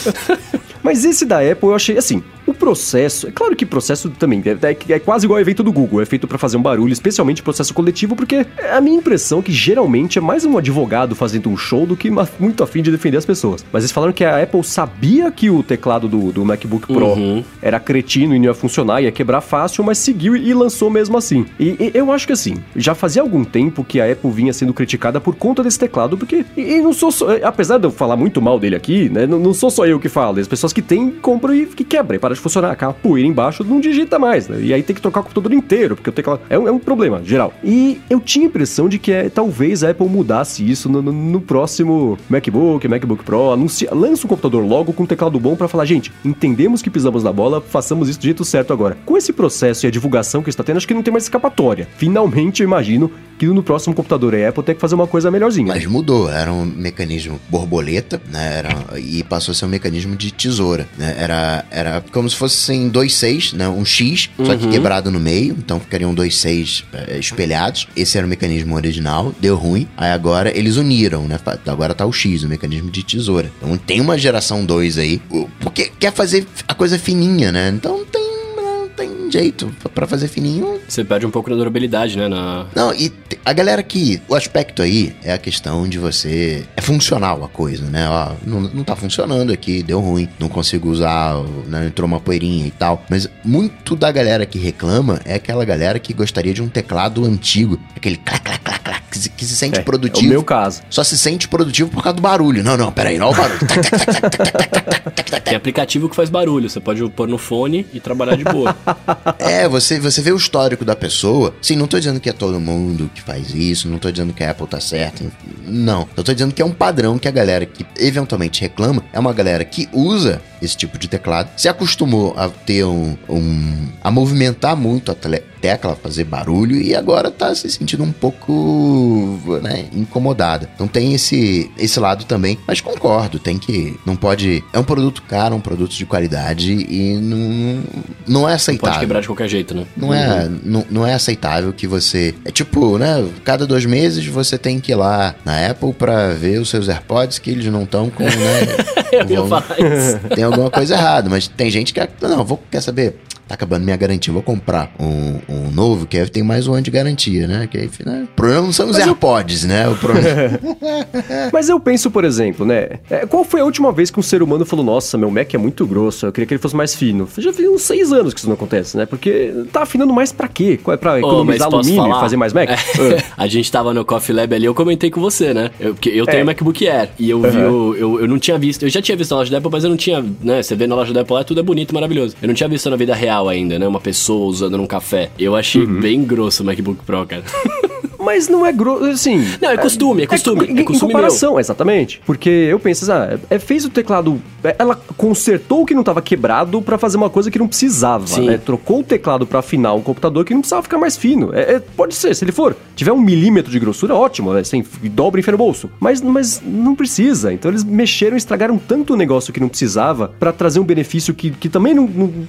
Mas esse da Apple eu achei assim. Processo, é claro que processo também é, é- é quase igual ao evento do Google, é feito pra fazer um barulho, especialmente processo coletivo, porque é a minha impressão é que geralmente é mais um advogado fazendo um show do que muito afim de defender as pessoas. Mas eles falaram que a Apple sabia que o teclado do, do MacBook Pro Uhum. era cretino e não ia funcionar, ia quebrar fácil, mas seguiu e lançou mesmo assim. E, e eu acho que assim, já fazia algum tempo que a Apple vinha sendo criticada por conta desse teclado, porque. E, e não sou só. Apesar de eu falar muito mal dele aqui, né? Não, não sou só eu que falo. As pessoas que têm, compram e que quebra e para de funcionar. Funcionar. Aquela poeira embaixo não digita mais, né? E aí tem que trocar o computador inteiro, porque o teclado é um, é um problema geral. E eu tinha a impressão de que é, talvez a Apple mudasse isso no, no, no próximo MacBook, MacBook Pro, anuncia, lança um computador logo com um teclado bom para falar, gente, entendemos que pisamos na bola, façamos isso do jeito certo agora. Com esse processo e a divulgação que está tendo, acho que não tem mais escapatória. Finalmente, eu imagino que no próximo computador a Apple tem que fazer uma coisa melhorzinha. Mas mudou, era um mecanismo borboleta, né? Era, e passou a ser um mecanismo de tesoura, né? Era, era como se fossem dois seis, né? Um X, uhum. só que uhum. quebrado no meio, então ficariam dois seis é, espelhados. Esse era o mecanismo original, deu ruim. Aí agora eles uniram, né? Agora tá o X, o mecanismo de tesoura. Então tem uma geração 2 aí, porque quer fazer a coisa fininha, né? Então tem jeito para fazer fininho. Você perde um pouco da durabilidade, né? Na... Não, e a galera que. O aspecto aí é a questão de você. É funcional a coisa, né? Ó, não, não tá funcionando aqui, deu ruim, não consigo usar, né? entrou uma poeirinha e tal. Mas muito da galera que reclama é aquela galera que gostaria de um teclado antigo, aquele clac, clac, clac, clac, que se, que se sente é, produtivo. É o meu caso. Só se sente produtivo por causa do barulho. Não, não, peraí, não é o barulho. Tem aplicativo que faz barulho, você pode pôr no fone e trabalhar de boa. é, você, você vê o histórico da pessoa. Sim, não tô dizendo que é todo mundo que faz isso, não tô dizendo que a Apple tá certa. Não. Eu tô dizendo que é um padrão que a galera que eventualmente reclama é uma galera que usa esse tipo de teclado, se acostumou a ter um. um a movimentar muito a tecla, fazer barulho e agora tá se sentindo um pouco né, incomodada. Então tem esse, esse lado também, mas concordo, tem que. Não pode. É um produto caro, um produto de qualidade e não, não é aceitável. Quebrar de qualquer jeito, né? Não, é, uhum. não, não é aceitável que você. É tipo, né? Cada dois meses você tem que ir lá na Apple pra ver os seus AirPods que eles não estão com, né? Eu. Tem alguma coisa errada, mas tem gente que. Não, vou, quer saber? Tá acabando minha garantia, vou comprar um, um novo, que aí tem mais um ano de garantia, né? Que aí, né? O problema não são os Mas AirPods, eu... né? O problema... Mas eu penso, por exemplo, né? É, qual foi a última vez que um ser humano falou, nossa, meu Mac é muito grosso, eu queria que ele fosse mais fino? Já vi uns seis anos que isso não acontece, né? Porque tá afinando mais pra quê? É pra economizar oh, alumínio falar? e fazer mais Mac? É. a gente tava no Coffee Lab ali, eu comentei com você, né? Eu, porque eu tenho é. MacBook Air e eu vi, uhum. eu, eu não tinha visto, eu já tinha visto na loja da Apple, mas eu não tinha, né? Você vê na loja da Apple lá, tudo é bonito, maravilhoso. Eu não tinha visto na vida real ainda, né? Uma pessoa usando num café. Eu achei uhum. bem grosso o MacBook Pro, cara. Mas não é grosso, assim... Não, é costume, é costume. É, é costume em comparação, meu. exatamente. Porque eu penso, ah, é, fez o teclado... É, ela consertou o que não estava quebrado para fazer uma coisa que não precisava, Sim. né? Trocou o teclado para afinar um computador que não precisava ficar mais fino. É, é, pode ser, se ele for, tiver um milímetro de grossura, ótimo, né? Sem, dobra e enfia no bolso. Mas, mas não precisa. Então eles mexeram e estragaram tanto o negócio que não precisava para trazer um benefício que, que também não, não,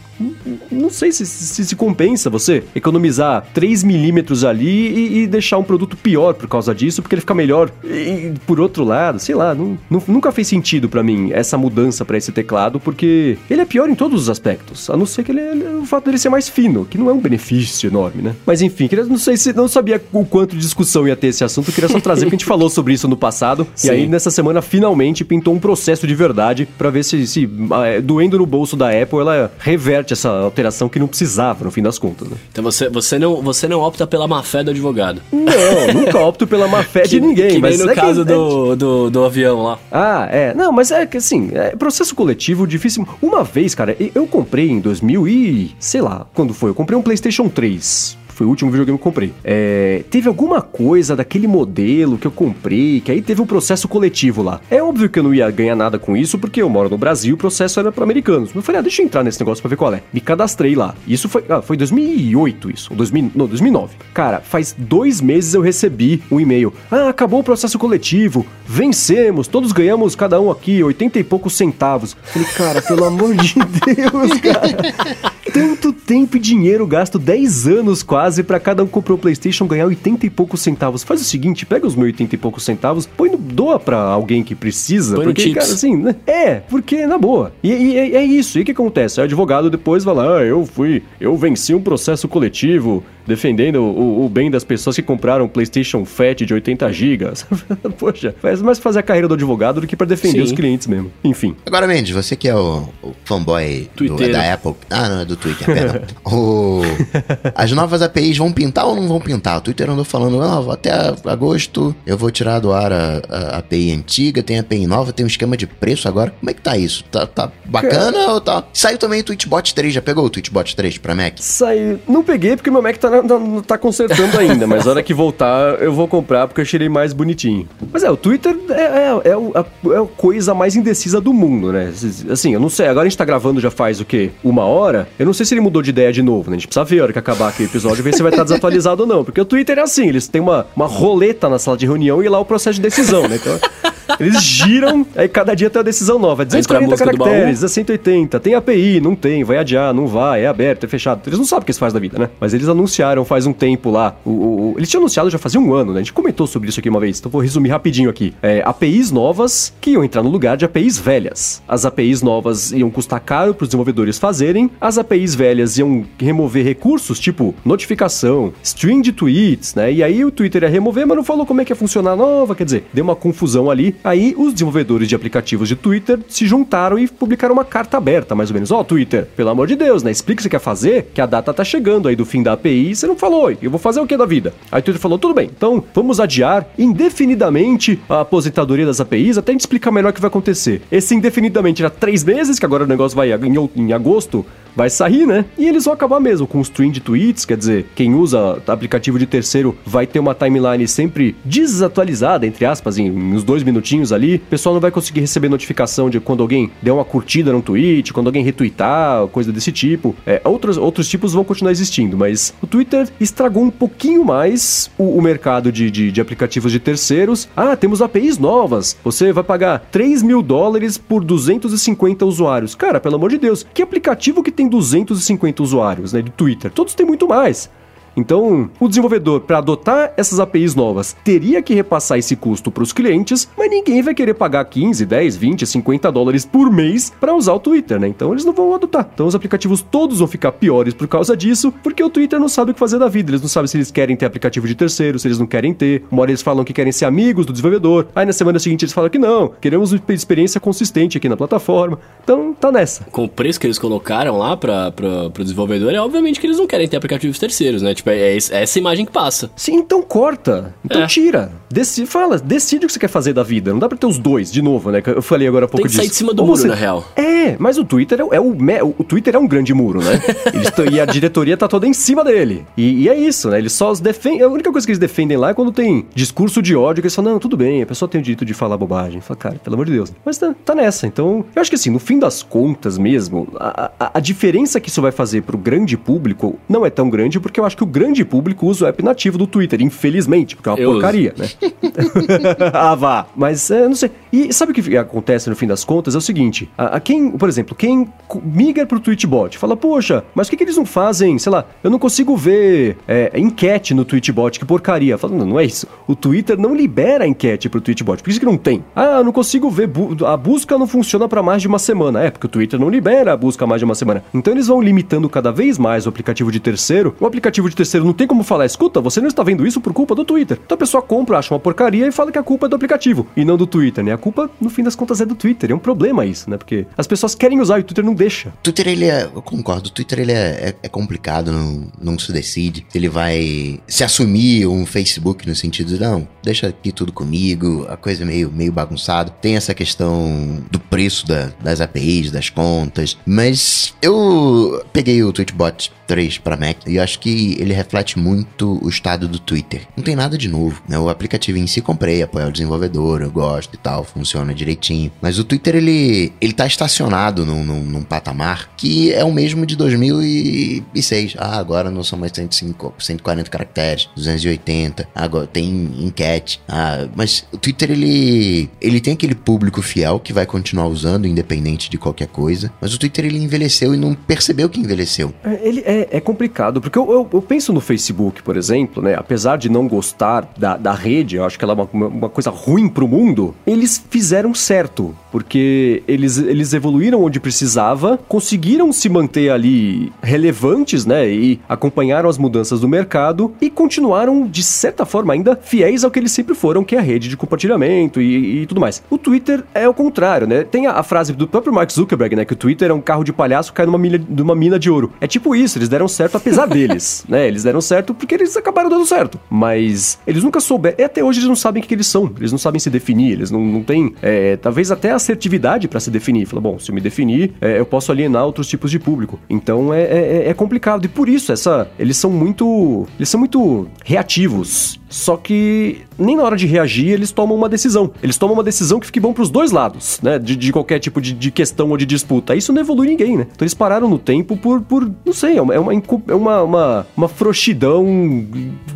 não sei se, se, se compensa você economizar 3 milímetros ali e, e deixar um produto pior por causa disso, porque ele fica melhor. E, por outro lado, sei lá, não, não, nunca fez sentido para mim essa mudança para esse teclado, porque ele é pior em todos os aspectos, a não ser que ele, o fato dele ser mais fino, que não é um benefício enorme, né? Mas enfim, queria, não sei se não sabia o quanto de discussão ia ter esse assunto, queria só trazer porque a gente falou sobre isso no passado, Sim. e aí nessa semana finalmente pintou um processo de verdade para ver se, se é, doendo no bolso da Apple, ela reverte essa alteração que não precisava no fim das contas, né? Então você, você, não, você não opta pela má fé do advogado. Não, nunca opto pela má fé de ninguém. Que mas no é caso que, do, do, do, avião lá. Ah, é. Não, mas é que assim, é processo coletivo difícil. Uma vez, cara, eu comprei em 2000 e... sei lá, quando foi? Eu comprei um PlayStation 3 foi o último videogame que eu comprei. É, teve alguma coisa daquele modelo que eu comprei, que aí teve um processo coletivo lá. É óbvio que eu não ia ganhar nada com isso, porque eu moro no Brasil o processo era para americanos. Eu falei, ah, deixa eu entrar nesse negócio pra ver qual é. Me cadastrei lá. Isso foi, ah, foi 2008 isso, 2000, não, 2009. Cara, faz dois meses eu recebi um e-mail. Ah, acabou o processo coletivo, vencemos, todos ganhamos cada um aqui 80 e poucos centavos. falei, cara, pelo amor de Deus, cara. Tanto tempo e dinheiro gasto 10 anos quase para cada um comprar o PlayStation ganhar 80 e poucos centavos. Faz o seguinte, pega os meus 80 e poucos centavos, põe no, doa para alguém que precisa, põe porque cara assim, né? É, porque na boa. E, e, é isso. E o que acontece? O advogado depois vai lá, ah, eu fui, eu venci um processo coletivo defendendo o, o bem das pessoas que compraram um PlayStation Fat de 80 GB. Poxa, faz mais pra fazer a carreira do advogado do que pra defender Sim. os clientes mesmo. Enfim. Agora, Mendes, você que é o, o fanboy do, da Apple. Ah, não, é do Twitter, perdão. O- as novas APIs vão pintar ou não vão pintar? O Twitter andou falando, não, até agosto eu vou tirar do ar a, a API antiga, tem API nova, tem um esquema de preço agora. Como é que tá isso? Tá, tá bacana ou tá... Saiu também o Tweetbot 3, já pegou o Tweetbot 3 pra Mac? Saiu. Não peguei porque meu Mac tá, na- tá consertando ainda, mas na hora que voltar eu vou comprar porque eu achei mais bonitinho. Mas é, o Twitter é, é, é é a coisa mais indecisa do mundo, né? Assim, eu não sei, agora a gente tá gravando já faz o quê? Uma hora? Eu não sei se ele mudou de ideia de novo, né? A gente precisa ver a hora que acabar aqui o episódio, ver se vai estar desatualizado ou não. Porque o Twitter é assim, eles têm uma, uma roleta na sala de reunião e lá o processo de decisão, né? Então. Eles giram, aí cada dia tem uma decisão nova. É Entra a 240 música do caracteres, é 180, tem API, não tem, vai adiar, não vai, é aberto, é fechado. Eles não sabem o que eles fazem da vida, né? Mas eles anunciaram faz um tempo lá. O, o- o- eles tinham anunciado já fazia um ano, né? A gente comentou sobre isso aqui uma vez, então vou resumir rapidinho aqui. É, APIs novas que iam entrar no lugar de APIs velhas. As APIs novas iam custar caro para os desenvolvedores fazerem, as APIs velhas iam remover recursos tipo notificação, string de tweets, né? E aí o Twitter ia remover, mas não falou como é que ia funcionar a nova, quer dizer, deu uma confusão ali. Aí os desenvolvedores de aplicativos de Twitter se juntaram e publicaram uma carta aberta, mais ou menos. Ó, Twitter, pelo amor de Deus, né? Explica o que você quer fazer, que a data tá chegando aí do fim da API e você não falou. Eu vou fazer o que da vida? Aí o Twitter falou, tudo bem, então vamos adiar indefinidamente a aposentadoria das APIs até a gente explicar melhor o que vai acontecer. Esse indefinidamente era três meses, que agora o negócio vai em, agosto, vai sair, né? E eles vão acabar mesmo com o stream de tweets, quer dizer, quem usa aplicativo de terceiro vai ter uma timeline sempre desatualizada, entre aspas, em uns dois minutinhos ali. O pessoal não vai conseguir receber notificação de quando alguém der uma curtida num tweet, quando alguém retweetar, coisa desse tipo. É, outros, outros tipos vão continuar existindo, mas o Twitter estragou um pouquinho mais o, o mercado de, de, de aplicativos de terceiros. Ah, temos APIs novas. Você vai pagar 3 mil dólares por 250 usuários. Cara, pelo amor de Deus, que aplicativo que tem 250 usuários, né, de Twitter? Todos têm muito mais. Então, o desenvolvedor, para adotar essas APIs novas, teria que repassar esse custo para os clientes, mas ninguém vai querer pagar 15, 10, 20, 50 dólares por mês para usar o Twitter, né? Então, eles não vão adotar. Então, os aplicativos todos vão ficar piores por causa disso, porque o Twitter não sabe o que fazer da vida. Eles não sabem se eles querem ter aplicativo de terceiro, se eles não querem ter. Uma hora eles falam que querem ser amigos do desenvolvedor, aí na semana seguinte eles falam que não, queremos uma experiência consistente aqui na plataforma. Então, tá nessa. Com o preço que eles colocaram lá pra, pro desenvolvedor, é obviamente que eles não querem ter aplicativos terceiros, né? Tipo, é, é essa imagem que passa. Sim, então corta. Então É. tira. Deci fala, decide o que você quer fazer da vida. Não dá pra ter os dois, de novo, né? Eu falei agora há pouco Tem que disso. sair de cima do Ou muro, você- na real. É, mas o Twitter é, o- é o, me- o Twitter é um grande muro, né? Tão- e a diretoria tá toda em cima dele. E, e é isso, né? Eles só os defendem. A única coisa que eles defendem lá é quando tem discurso de ódio, que eles falam, não, tudo bem, a pessoa tem o direito de falar bobagem. Fala, cara, pelo amor de Deus. Mas tá, tá nessa. Então, eu acho que assim, no fim das contas mesmo, a, a- a diferença que isso vai fazer pro grande público não é tão grande, porque eu acho que o grande público usa o app nativo do Twitter, infelizmente, porque é uma Eu uso. porcaria, né? ah, vá. Mas, é, não sei. E sabe o que acontece no fim das contas? É o seguinte: a, a quem, por exemplo, quem migra pro Tweetbot, fala, poxa, mas por que, que eles não fazem, sei lá, eu não consigo ver é, enquete no Tweetbot, que porcaria. Fala, não, não é isso. O Twitter não libera enquete pro Tweetbot, por isso que não tem. Ah, eu não consigo ver, bu- a busca não funciona para mais de uma semana. É, porque o Twitter não libera a busca mais de uma semana. Então eles vão limitando cada vez mais o aplicativo de terceiro. O aplicativo de terceiro não tem como falar, escuta, você não está vendo isso por culpa do Twitter. Então a pessoa compra, acha uma porcaria e fala que a culpa é do aplicativo e não do Twitter, né? A culpa, no fim das contas, é do Twitter. É um problema isso, né? Porque as pessoas querem usar e o Twitter não deixa. Twitter, ele é. Eu concordo, o Twitter ele é, é, é complicado, não, não se decide. Ele vai se assumir um Facebook no sentido de, não, deixa aqui tudo comigo, a coisa é meio, meio bagunçada. Tem essa questão do preço da- das APIs, das contas. Mas eu peguei o Tweetbot 3 para Mac e acho que ele reflete muito o estado do Twitter. Não tem nada de novo, né? O aplicativo em si comprei, apoio o desenvolvedor, eu gosto e tal, funciona direitinho. Mas o Twitter, ele, ele tá estacionado num, num, num patamar que é o mesmo de 2006. Ah, agora não são mais 105, 140 caracteres, 280, agora tem enquete. Ah, mas o Twitter, ele, ele tem aquele público fiel que vai continuar usando, independente de qualquer coisa. Mas o Twitter, ele envelheceu e não percebeu que envelheceu. É, Ele é, é complicado, porque eu, eu, eu penso no Facebook, por exemplo, né? Apesar de não gostar da, da rede, eu acho que ela é uma, uma coisa ruim pro mundo, eles fizeram certo, porque eles, eles evoluíram onde precisava, conseguiram se manter ali relevantes, né? E acompanharam as mudanças do mercado e continuaram, de certa forma, ainda fiéis ao que eles sempre foram, que é a rede de compartilhamento e, e tudo mais. O Twitter é o contrário, né? Tem a, a, frase do próprio Mark Zuckerberg, né? Que o Twitter é um carro de palhaço que cai numa mina, numa mina de ouro. É tipo isso, eles deram certo apesar deles, né? Eles deram certo porque eles acabaram dando certo. Mas eles nunca souberam. E até hoje eles não sabem o que, eles são. Eles não sabem se definir. Eles não, não têm, é, talvez até assertividade para se definir. Fala, bom, se eu me definir, é, eu posso alienar outros tipos de público. Então é, é, é complicado. E por isso, essa, eles são muito. Eles são muito reativos. Só que nem na hora de reagir eles tomam uma decisão. Eles tomam uma decisão que fique bom pros dois lados, né? De, de qualquer tipo de, de, questão ou de disputa. Isso não evolui ninguém, né? Então eles pararam no tempo por, por não sei, é uma, é uma, uma, uma frouxidão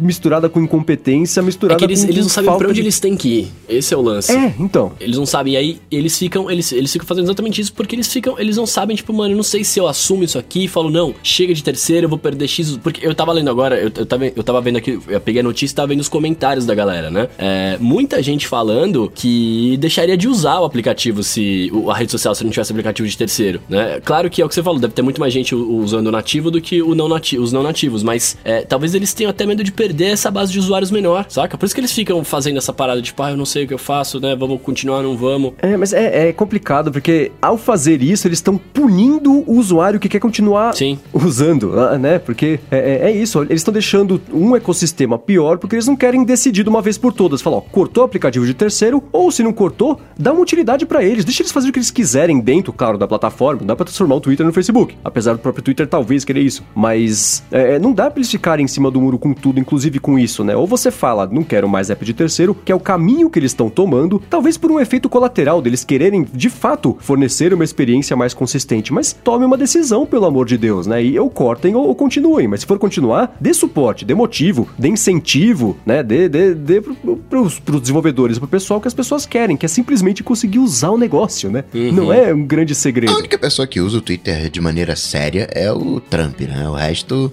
misturada com incompetência, misturada é que eles, com eles não sabem pra onde de... eles têm que ir. Esse é o lance. É, então. Eles não sabem. E aí eles ficam, eles, eles ficam fazendo exatamente isso porque eles ficam, eles não sabem, tipo, mano, eu não sei se eu assumo isso aqui e falo, não, chega de terceiro, eu vou perder X. Porque eu tava lendo agora, eu, eu, tava, eu tava vendo aqui, eu peguei a notícia e tava vendo os comentários da galera, né? É, muita gente falando que deixaria de usar o aplicativo se a rede social se não tivesse aplicativo de terceiro, né? Claro que é o que você falou, deve ter muito mais gente usando o nativo do que o não nativo, os não nativos, mas é, talvez eles tenham até medo de perder essa base de usuários menor, saca? Por isso que eles ficam fazendo essa parada de, tipo, ah, eu não sei o que eu faço, né? Vamos continuar, não vamos. É, mas é, é complicado, porque ao fazer isso, eles estão punindo o usuário que quer continuar Sim. usando, ah, né? Porque é, é, é isso, eles estão deixando um ecossistema pior porque eles não querem decidir de uma vez por todas. Fala, ó, cortou o aplicativo de terceiro, ou se não cortou, dá uma utilidade para eles. Deixa eles fazerem o que eles quiserem dentro, claro, da plataforma. Não dá pra transformar o Twitter no Facebook. Apesar do próprio Twitter talvez querer isso. Mas é, é, não dá pra eles ficarem em cima do muro com tudo, inclusive com isso, né? Ou você fala, não quero mais app de terceiro, que é o caminho que eles estão tomando, talvez por um efeito colateral deles quererem, de fato, fornecer uma experiência mais consistente. Mas tome uma decisão, pelo amor de Deus, né? E ou cortem ou, ou continuem. Mas se for continuar, dê suporte, dê motivo, dê incentivo, né? Dê, dê, dê para os desenvolvedores, para o pessoal que as pessoas querem, que é simplesmente conseguir usar o negócio, né? Uhum. Não é um grande segredo. A única pessoa que usa o Twitter de maneira séria é o Trump, né? O resto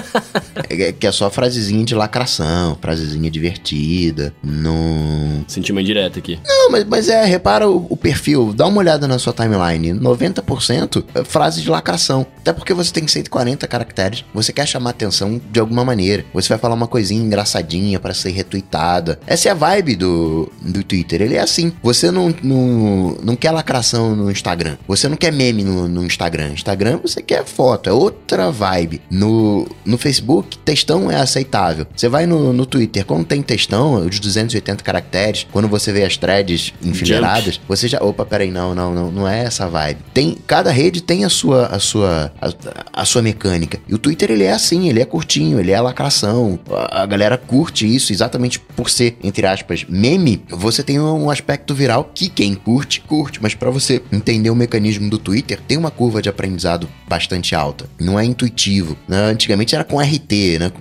é, que é só frasezinha de lacração, frasezinha divertida, não... Senti uma indireta aqui. Não, mas, mas é, repara o, o, perfil, dá uma olhada na sua timeline, 90% é frase de lacração, até porque você tem 140 caracteres, você quer chamar atenção de alguma maneira, você vai falar uma coisinha engraçadinha para ser retweetada. Essa é a vibe do, do Twitter. Ele é assim. Você não, não, não quer lacração no Instagram. Você não quer meme no, no Instagram. Instagram você quer foto. É outra vibe. No, no Facebook, textão é aceitável. Você vai no, no Twitter, quando tem textão, os 280 caracteres, quando você vê as threads enfileiradas, Jump. você já. Opa, peraí, não, não, não, não é essa vibe. Tem, cada rede tem a sua, a sua, a, a sua mecânica. E o Twitter ele é assim, ele é curtinho, ele é lacração. A, a galera curte isso exatamente por ser, entre aspas, meme, você tem um aspecto viral que quem curte, curte. Mas para você entender o mecanismo do Twitter, tem uma curva de aprendizado bastante alta. Não é intuitivo. Né? Antigamente era com RT, né?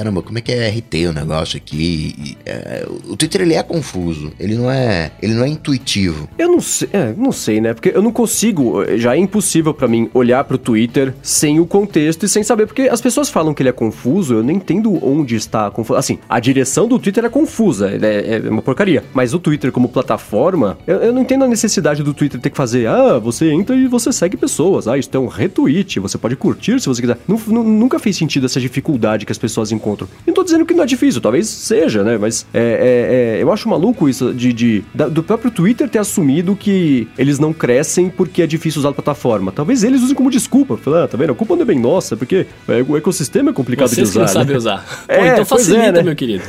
Caramba, como é que é RT o negócio aqui? É, o Twitter ele é confuso. Ele não é, ele não é intuitivo. Eu não sei, é, não sei, né? Porque eu não consigo, já é impossível para mim olhar pro Twitter sem o contexto e sem saber porque as pessoas falam que ele é confuso, eu não entendo onde está confuso. Assim, a direção do Twitter é confusa, é, é uma porcaria. Mas o Twitter como plataforma, eu, eu, não entendo a necessidade do Twitter ter que fazer, ah, você entra e você segue pessoas, ah, isso é um retweet, você pode curtir se você quiser. nunca fez sentido essa dificuldade que as pessoas encontram. Não tô dizendo que não é difícil, talvez seja, né? Mas é, é, é eu acho maluco isso de, de da, do próprio Twitter ter assumido que eles não crescem porque é difícil usar a plataforma. Talvez eles usem como desculpa. Falar, ah, tá vendo? A culpa não é bem nossa, porque é, o ecossistema é complicado Vocês de usar. Vocês não né? sabem usar. Pô, então facilita, é, né? meu querido.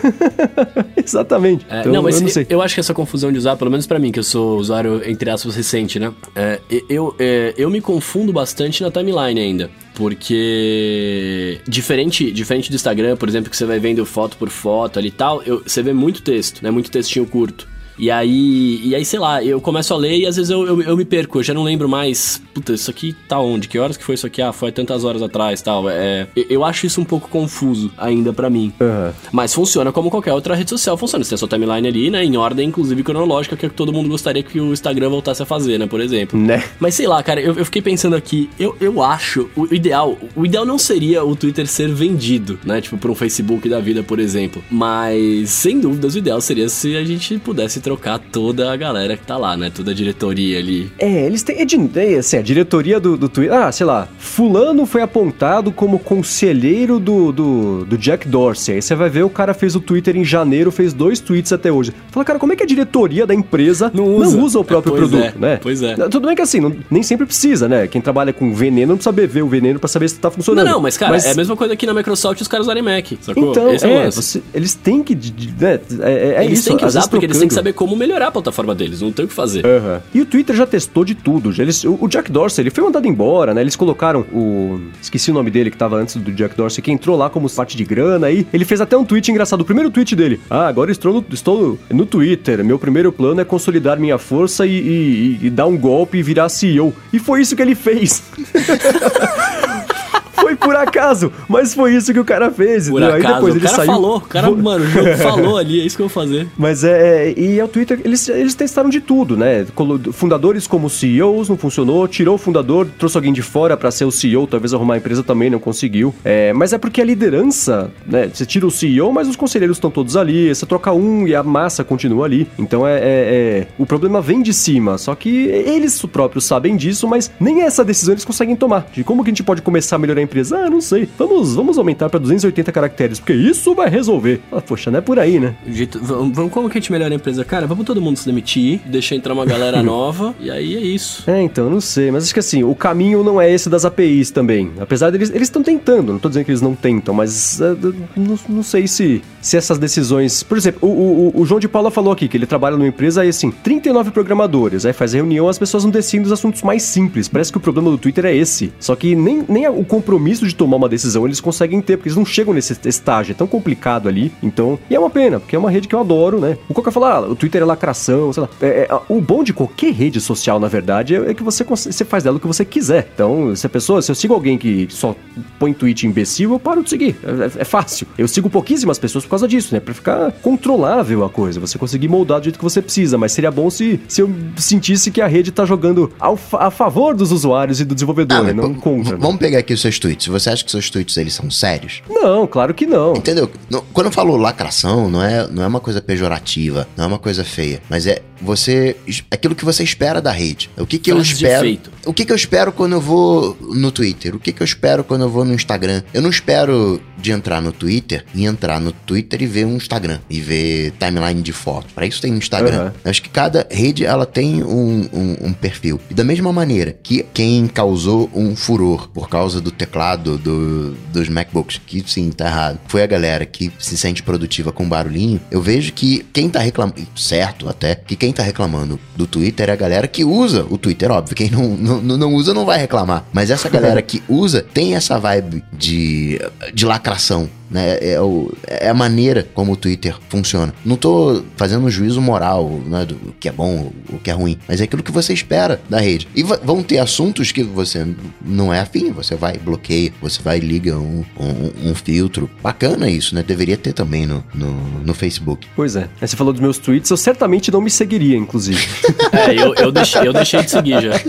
Exatamente. É, então, não, mas eu, não eu, acho que essa confusão de usar, pelo menos para mim, que eu sou usuário, entre aspas, recente, né? É, eu, é, eu me confundo bastante na timeline ainda. Porque diferente, diferente do Instagram, por exemplo, que você vai vendo foto por foto ali e tal, eu, você vê muito texto, né? Muito textinho curto. E aí, e aí, sei lá, eu começo a ler e às vezes eu, eu, eu, me perco, eu já não lembro mais, puta, isso aqui tá onde? Que horas que foi isso aqui? Ah, foi tantas horas atrás tal. É, eu acho isso um pouco confuso ainda para mim. Uhum. Mas funciona como qualquer outra rede social funciona. Você tem a sua timeline ali, né? Em ordem, inclusive cronológica, que, é que todo mundo gostaria que o Instagram voltasse a fazer, né? Por exemplo. Né? Mas sei lá, cara, eu, eu fiquei pensando aqui, eu, eu acho, o ideal, o ideal não seria o Twitter ser vendido, né? Tipo, pra um Facebook da vida, por exemplo. Mas, sem dúvidas, o ideal seria se a gente pudesse trocar toda a galera que tá lá, né? Toda a diretoria ali. É, eles têm. É, de, é, assim, a diretoria do, do Twitter. Ah, sei lá. Fulano foi apontado como conselheiro do, do, do Jack Dorsey. Aí você vai ver o cara fez o Twitter em janeiro, fez dois tweets até hoje. Fala, cara, como é que a diretoria da empresa não usa, não usa o próprio é, produto, é, né? Pois é. Tudo bem que assim, não, nem sempre precisa, né? Quem trabalha com veneno não precisa beber o veneno para saber se tá funcionando. Não, não, mas cara, mas... é a mesma coisa aqui na Microsoft os caras usarem Mac, sacou? Então, Esse é, é você, eles têm que. Né, é, é eles isso, têm que usar porque eles têm que saber como melhorar a plataforma deles, não tem o que fazer. Uhum. E o Twitter já testou de tudo. Eles, o, o, Jack Dorsey, ele foi mandado embora, né? Eles colocaram o. Esqueci o nome dele que tava antes do Jack Dorsey, que entrou lá como parte de grana aí. Ele fez até um tweet engraçado. O primeiro tweet dele. Ah, agora estou no, estou no Twitter. Meu primeiro plano é consolidar minha força e, e, e dar um golpe e virar CEO. E foi isso que ele fez. foi por acaso, mas foi isso que o cara fez. Por entendeu? acaso, Aí depois o ele cara saiu... falou, o cara, mano, o jogo falou ali, é isso que eu vou fazer. Mas é, e é o Twitter, eles, eles testaram de tudo, né? Fundadores como CEOs não funcionou, tirou o fundador, trouxe alguém de fora para ser o CEO, talvez arrumar a empresa também não conseguiu. É, mas é porque a liderança, né? Você tira o CEO, mas os conselheiros estão todos ali, você troca um e a massa continua ali. Então é, é, é, o problema vem de cima, só que eles próprios sabem disso, mas nem essa decisão eles conseguem tomar. De como que a gente pode começar a melhorar empresa? Ah, não sei. Vamos, vamos aumentar para 280 caracteres, porque isso vai resolver. Ah, poxa, não é por aí, né? Jeito, vamos, como que a gente melhora a empresa? Cara, vamos todo mundo se demitir, deixar entrar uma galera nova, e aí é isso. É, então, não sei. Mas acho que assim, o caminho não é esse das APIs também. Apesar deles, eles estão tentando, não tô dizendo que eles não tentam, mas uh, não, não sei se, se essas decisões. Por exemplo, o, o, o João de Paula falou aqui que ele trabalha numa empresa e assim, 39 programadores, aí faz reunião, as pessoas não decidem os assuntos mais simples. Parece que o problema do Twitter é esse. Só que nem, nem o compromisso compromisso de tomar uma decisão eles conseguem ter, porque eles não chegam nesse estágio, é tão complicado ali. Então, e é uma pena, porque é uma rede que eu adoro, né? O Coca fala, ah, o Twitter é lacração, sei lá. É, é, o bom de qualquer rede social, na verdade, é, é, que você, você faz dela o que você quiser. Então, se a pessoa, se eu sigo alguém que só põe tweet imbecil, eu paro de seguir. É, é, é fácil. Eu sigo pouquíssimas pessoas por causa disso, né? Pra ficar controlável a coisa, você conseguir moldar do jeito que você precisa. Mas seria bom se, se eu sentisse que a rede tá jogando ao, a favor dos usuários e do desenvolvedor, ah, né? Não contra. Vamos pegar aqui os seus tweets você acha que seus tweets eles são sérios? Não, claro que não. Entendeu? Quando eu falo lacração, não é, não é uma coisa pejorativa, não é uma coisa feia, mas é você aquilo que você espera da rede. O que que eu espero? O que que eu espero quando eu vou no Twitter? O que que eu espero quando eu vou no Instagram? Eu não espero de entrar no Twitter e entrar no Twitter e ver um Instagram e ver timeline de foto. Para isso tem um Instagram. Uhum. Acho que cada rede ela tem um, um, um, perfil. E da mesma maneira que quem causou um furor por causa do teclado do, dos MacBooks, que sim, tá errado, foi a galera que se sente produtiva com barulhinho, eu vejo que quem tá reclamando, certo até, que quem tá reclamando do Twitter é a galera que usa o Twitter, óbvio. Quem não, não, não usa não vai reclamar. Mas essa galera que usa tem essa vibe de, de lacração né? É, o, é a maneira como o Twitter funciona. Não tô fazendo um juízo moral, né, do que é bom, o que é ruim, mas é aquilo que você espera da rede. E vão ter assuntos que você não é afim, você vai bloqueia, você vai liga um, um, um filtro. Bacana isso, né? Deveria ter também no, no, no, Facebook. Pois é. Aí você falou dos meus tweets, eu certamente não me seguiria, inclusive. é, eu, eu, deixei, eu deixei de seguir já.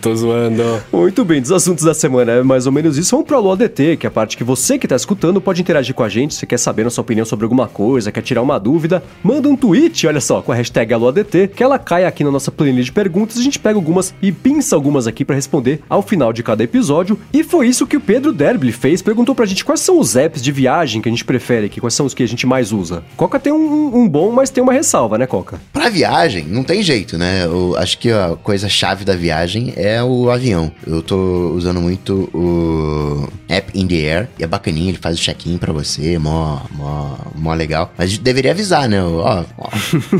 Tô zoando. Muito bem, dos assuntos da semana é mais ou menos isso. Vamos pro Alô ADT, que é a parte que você que tá escutando pode interagir com a gente. Se quer saber a sua opinião sobre alguma coisa, quer tirar uma dúvida, manda um tweet, olha só, com a hashtag AlôADT, que ela cai aqui na nossa planilha de perguntas. A gente pega algumas e pinça algumas aqui para responder ao final de cada episódio. E foi isso que o Pedro Derby fez. Perguntou pra gente quais são os apps de viagem que a gente prefere aqui, quais são os que a gente mais usa. Coca tem um, um bom, mas tem uma ressalva, né, Coca? Pra viagem, não tem jeito, né? Eu acho que a coisa chave da viagem é o avião. Eu tô usando muito o App in the Air, e é bacaninha, ele faz o check-in pra você, mó, mó, mó legal. Mas deveria avisar, né? Ó, ó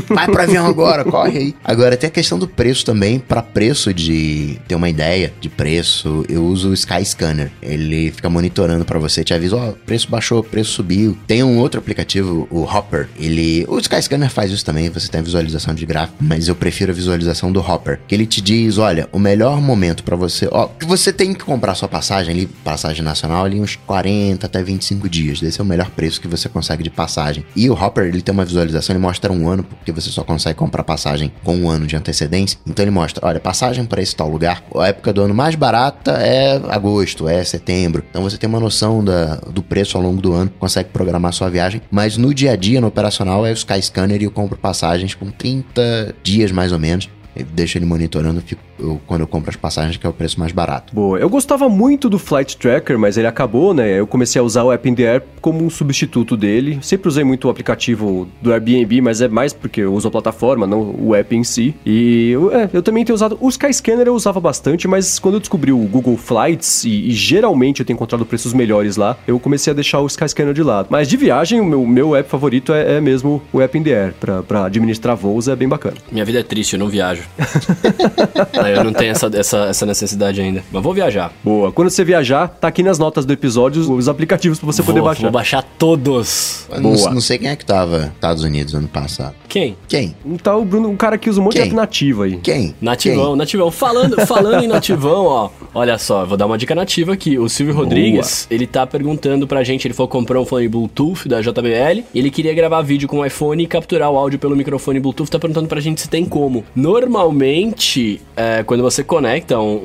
vai pro avião agora, corre aí. Agora, tem a questão do preço também. Pra preço de ter uma ideia de preço, eu uso o Sky Scanner. Ele fica monitorando pra você, te avisa, ó, preço baixou, preço subiu. Tem um outro aplicativo, o Hopper. Ele. O Sky Scanner faz isso também, você tem a visualização de gráfico, mas eu prefiro a visualização do Hopper. Que ele te diz, olha, o melhor momento para você. Ó, que você tem que comprar sua passagem ali, passagem nacional ali, uns 40 até 25 dias. Esse é o melhor preço que você consegue de passagem. E o Hopper, ele tem uma visualização, ele mostra um ano, porque você só consegue comprar passagem com um ano de antecedência. Então ele mostra, olha, passagem para esse tal lugar, a época do ano mais barata é agosto, é setembro. Então você tem uma noção da, do preço ao longo do ano, consegue programar sua viagem. Mas no dia a dia, no operacional, é o Skyscanner e eu compro passagens com 30 dias mais ou menos. Eu deixo ele monitorando, fico eu, quando eu compro as passagens, que é o preço mais barato. Boa. Eu gostava muito do Flight Tracker, mas ele acabou, né? Eu comecei a usar o App in the Air como um substituto dele. Sempre usei muito o aplicativo do Airbnb, mas é mais porque eu uso a plataforma, não o app em si. E eu, é, eu também tenho usado. O Skyscanner eu usava bastante, mas quando eu descobri o Google Flights, e, e, geralmente eu tenho encontrado preços melhores lá, eu comecei a deixar o Skyscanner de lado. Mas de viagem, o meu, meu app favorito é, é mesmo o App in the Air. Pra, pra administrar voos é bem bacana. Minha vida é triste, eu não viajo. eu não tenho essa, essa, essa necessidade ainda. Mas vou viajar. Boa. Quando você viajar, tá aqui nas notas do episódio os aplicativos para você vou, poder baixar. Vou baixar todos. Boa. Não, não, sei quem é que tava nos Estados Unidos ano passado. Quem? Quem? Tá o Bruno, um cara que usa um monte quem? de nativa aí. Quem? Nativão, quem? nativão. Falando, falando em nativão, ó. Olha só, vou dar uma dica nativa aqui. O Silvio Boa. Rodrigues, ele tá perguntando pra gente, ele falou que comprou um fone Bluetooth da JBL, ele queria gravar vídeo com o iPhone e capturar o áudio pelo microfone Bluetooth, tá perguntando pra gente se tem como. Normalmente, é, quando você conecta um,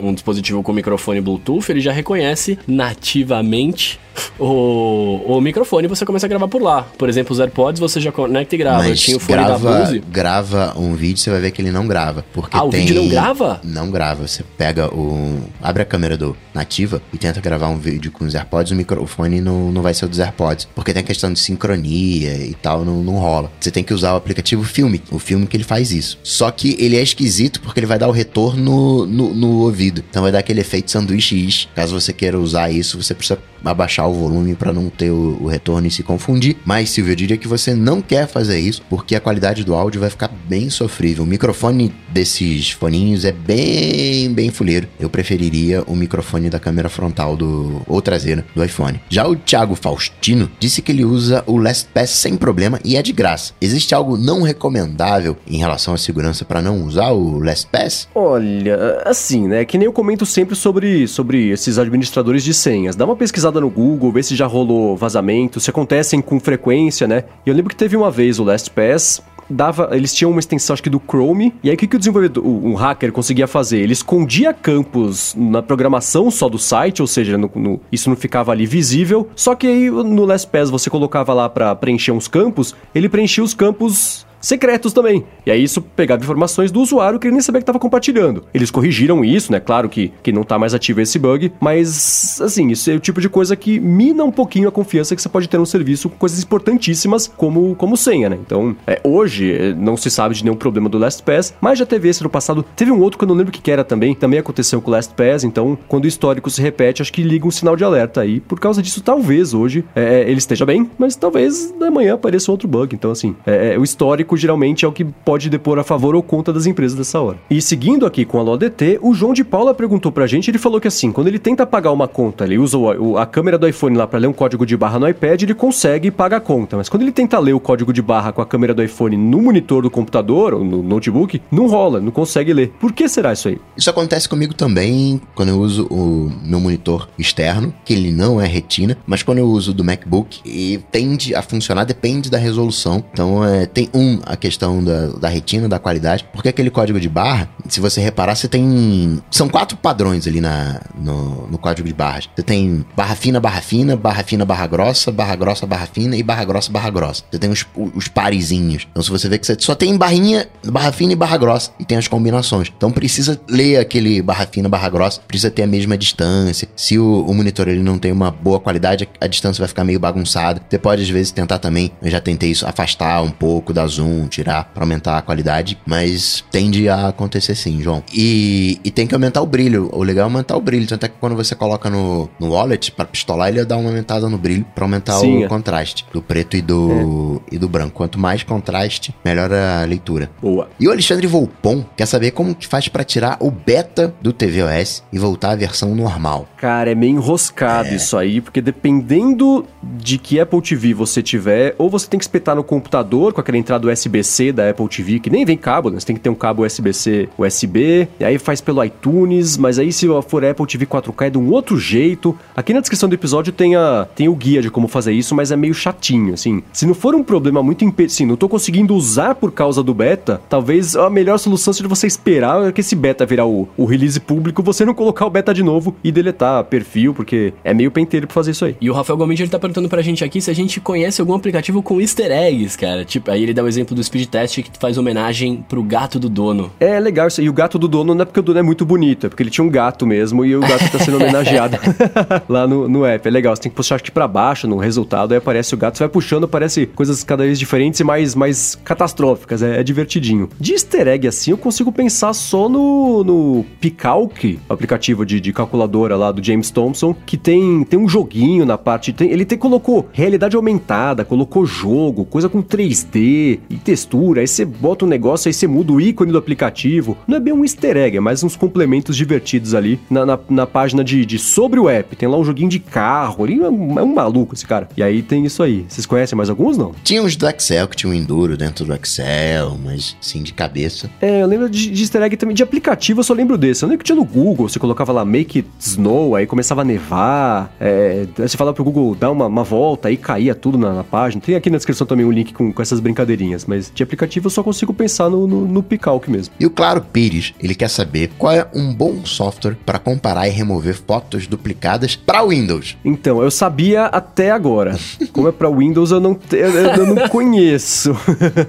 um, um, dispositivo com microfone Bluetooth, ele já reconhece nativamente o, o microfone e você começa a gravar por lá. Por exemplo, os AirPods você já conecta e grava. Mas tinha o fone grava, da Bose. grava um vídeo, você vai ver que ele não grava. Porque ah, o tem... vídeo não grava? Não grava. Você pega o. abre a câmera do nativa e tenta gravar um vídeo com os AirPods, o microfone não, não vai ser o dos AirPods. Porque tem a questão de sincronia e tal, não, não rola. Você tem que usar o aplicativo Filme, o filme que ele faz isso. Só que ele é esquisito porque ele vai dar o retorno no, no ouvido. Então vai dar aquele efeito sanduíche Caso você queira usar isso, você precisa abaixar o volume para não ter o, o, retorno e se confundir. Mas, Silvio, eu diria que você não quer fazer isso porque a qualidade do áudio vai ficar bem sofrível. O microfone desses foninhos é bem, bem fuleiro. Eu preferiria o microfone da câmera frontal do ou traseira do iPhone. Já o Thiago Faustino disse que ele usa o LastPass sem problema e é de graça. Existe algo não recomendável em relação à segurança para não usar o LastPass? Olha, assim, né? Que nem eu comento sempre sobre, sobre esses administradores de senhas. Dá uma pesquisada no Google, vê se já rolou vazamento, se acontecem com frequência, né? E eu lembro que teve uma vez o LastPass, dava, eles tinham uma extensão acho que do Chrome, e aí o que, que o desenvolvedor, um hacker conseguia fazer? Ele escondia campos na programação só do site, ou seja, no, no, isso não ficava ali visível, só que aí no LastPass você colocava lá para preencher uns campos, ele preenchia os campos secretos também. E aí isso pegava informações do usuário que ele nem sabia que estava compartilhando. Eles corrigiram isso, né? Claro que, que não está mais ativo esse bug, mas assim, isso é o tipo de coisa que mina um pouquinho a confiança que você pode ter no serviço com coisas importantíssimas como, como senha, né? Então, é, hoje é, não se sabe de nenhum problema do LastPass, mas já teve esse no passado. Teve um outro que eu não lembro o que, era também, também aconteceu com o LastPass, então quando o histórico se repete, acho que liga um sinal de alerta aí. Por causa disso, talvez hoje é, ele esteja bem, mas talvez amanhã apareça outro bug. Então, assim, é, é o histórico geralmente é o que pode depor a favor ou contra das empresas dessa hora. E seguindo aqui com a LODT, o João de Paula perguntou pra gente, ele falou que assim, quando ele tenta pagar uma conta, ele usa o, a câmera do iPhone lá para ler um código de barra no iPad, ele consegue pagar a conta, mas quando ele tenta ler o código de barra com a câmera do iPhone no monitor do computador ou no notebook, não rola, não consegue ler. Por que será isso aí? Isso acontece comigo também quando eu uso o meu monitor externo, que ele não é retina, mas quando eu uso do MacBook, e tende a funcionar, depende da resolução. Então, é, tem um, a questão da, da retina, da qualidade, porque aquele código de barra, se você reparar, você tem. São quatro padrões ali na, no, no código de barras. Você tem barra fina, barra fina, barra fina, barra grossa, barra grossa, barra fina e barra grossa, barra grossa. Você tem os, os parezinhos. Então, se você vê que você só tem barrinha, barra fina e barra grossa, e tem as combinações. Então, precisa ler aquele barra fina, barra grossa, precisa ter a mesma distância. Se o, o monitor ele não tem uma boa qualidade, a distância vai ficar meio bagunçada. Você pode, às vezes, tentar também, eu já tentei isso, afastar um pouco da zoom, tirar para aumentar a qualidade, mas tende a acontecer sim, João. E, e tem que aumentar o brilho. O legal é aumentar o brilho, tanto é que quando você coloca no, no wallet para pistolar, ele dá uma aumentada no brilho para aumentar sim, o é. contraste do preto e do é. e do branco. Quanto mais contraste, melhor a leitura. Boa. E o Alexandre Volpon quer saber como que faz para tirar o beta do tvOS e voltar à versão normal. Cara, é meio enroscado é. isso aí, porque dependendo de que Apple TV você tiver, ou você tem que espetar no computador com aquela entrada USB-C da Apple TV, que nem vem cabo, né? Você tem que ter um cabo USB-C USB, e aí faz pelo iTunes, mas aí se for Apple TV 4K é de um outro jeito. Aqui na descrição do episódio tem, a, tem o guia de como fazer isso, mas é meio chatinho, assim. Se não for um problema muito impedido, sim, não tô conseguindo usar por causa do beta, talvez a melhor solução seja você esperar que esse beta virar o, o release público, você não colocar o beta de novo e deletar perfil, porque é meio penteiro pra fazer isso aí. E o Rafael Gomes ele tá perguntando pra gente aqui se a gente conhece algum aplicativo com easter eggs, cara. Tipo, aí ele dá o exemplo do speed test que faz homenagem pro gato do dono. É legal isso. E o gato do dono não é porque o dono é muito bonito, é porque ele tinha um gato mesmo e o gato tá sendo homenageado lá no, no app. É legal, você tem que puxar acho que pra baixo no resultado, aí aparece o gato, você vai puxando, aparece coisas cada vez diferentes e mais, mais catastróficas. É, é divertidinho. De easter egg assim, eu consigo pensar só no, no Picalc, aplicativo de, de calculadora lá do James Thompson, que tem, tem um joguinho na parte. Tem, ele tem, colocou realidade aumentada, colocou jogo, coisa com 3D e textura. Aí você bota um negócio, aí você muda o ícone do aplicativo. Não é bem um easter egg, é mais uns complementos divertidos ali na, na, na página de, de sobre o app. Tem lá um joguinho de carro. Ele é um, é um maluco esse cara. E aí tem isso aí. Vocês conhecem mais alguns, não? Tinha uns do Excel, que tinha um Enduro dentro do Excel, mas sim, de cabeça. É, eu lembro de, de easter egg também. De aplicativo eu só lembro desse. Eu lembro que tinha no Google, você colocava lá Make It Snow, aí começava a nevar. É, você falava pro Google dar uma, uma volta, aí caía tudo na, na, página. Tem aqui na descrição também um link com, com essas brincadeirinhas, mas de aplicativo eu só consigo pensar no, no, no Picalc mesmo. E o Claro Pires, ele quer saber qual é um bom software para comparar e remover fotos duplicadas para Windows. Então, eu sabia até agora. Como é para Windows, eu não, eu, eu não conheço.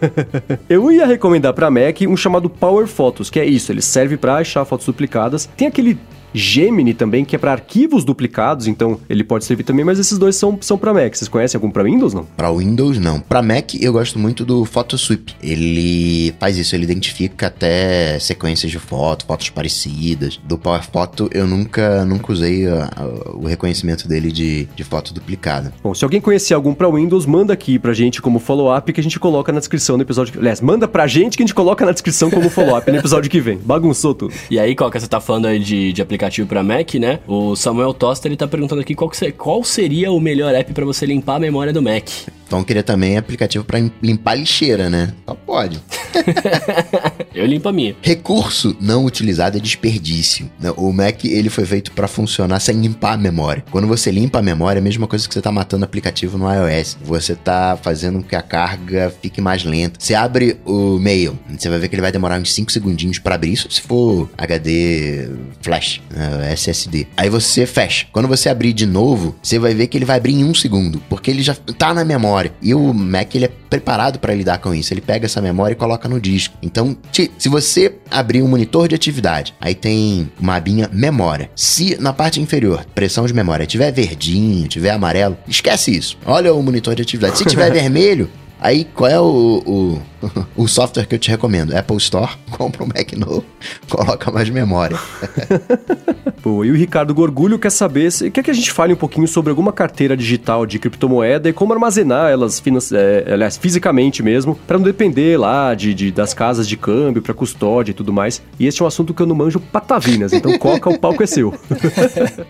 eu ia recomendar para Mac um chamado Power Photos, que é isso, ele serve para achar fotos duplicadas. Tem aquele Gemini também, que é para arquivos duplicados, então ele pode servir também, mas esses dois são, são para Mac. Vocês conhecem algum para Windows, não? Para Windows, não. Para Mac, eu gosto muito do PhotoSweep. Ele faz isso, ele identifica até sequências de fotos, fotos parecidas. Do Power Photo, eu nunca, nunca usei a, a, o reconhecimento dele de, de foto duplicada. Bom, se alguém conhecer algum para Windows, manda aqui pra gente como follow-up que a gente coloca na descrição do episódio. Aliás, manda pra gente que a gente coloca na descrição como follow-up no episódio que vem. Bagunçou tudo. E aí, qual que você tá falando aí de, de aplicativo? Aplicativo para Mac, né? O Samuel Tosta ele tá perguntando aqui qual, que, qual seria o melhor app para você limpar a memória do Mac. Então queria também aplicativo para limpar lixeira, né? Só pode. Eu limpo a minha. Recurso não utilizado é desperdício. Né? O Mac ele foi feito para funcionar sem limpar a memória. Quando você limpa a memória, é a mesma coisa que você tá matando o aplicativo no iOS. Você tá fazendo com que a carga fique mais lenta. Você abre o mail, você vai ver que ele vai demorar uns 5 segundinhos para abrir isso se for HD flash, né? SSD. Aí você fecha. Quando você abrir de novo, você vai ver que ele vai abrir em um segundo, porque ele já tá na memória memória. E o Mac ele é preparado para lidar com isso. Ele pega essa memória e coloca no disco. Então, se você abrir um monitor de atividade, aí tem uma abinha memória. Se na parte inferior pressão de memória tiver verdinho, tiver amarelo, esquece isso. Olha o monitor de atividade. Se tiver vermelho, Aí, qual é o, o, o, software que eu te recomendo? Apple Store, compra um Mac novo, coloca mais memória. Pô, e o Ricardo Gorgulho quer saber, se, quer que a gente fale um pouquinho sobre alguma carteira digital de criptomoeda e como armazenar elas, é, aliás, fisicamente mesmo, para não depender lá de, de, das casas de câmbio, para custódia e tudo mais. E esse é um assunto que eu não manjo patavinas, então coca, o palco é seu.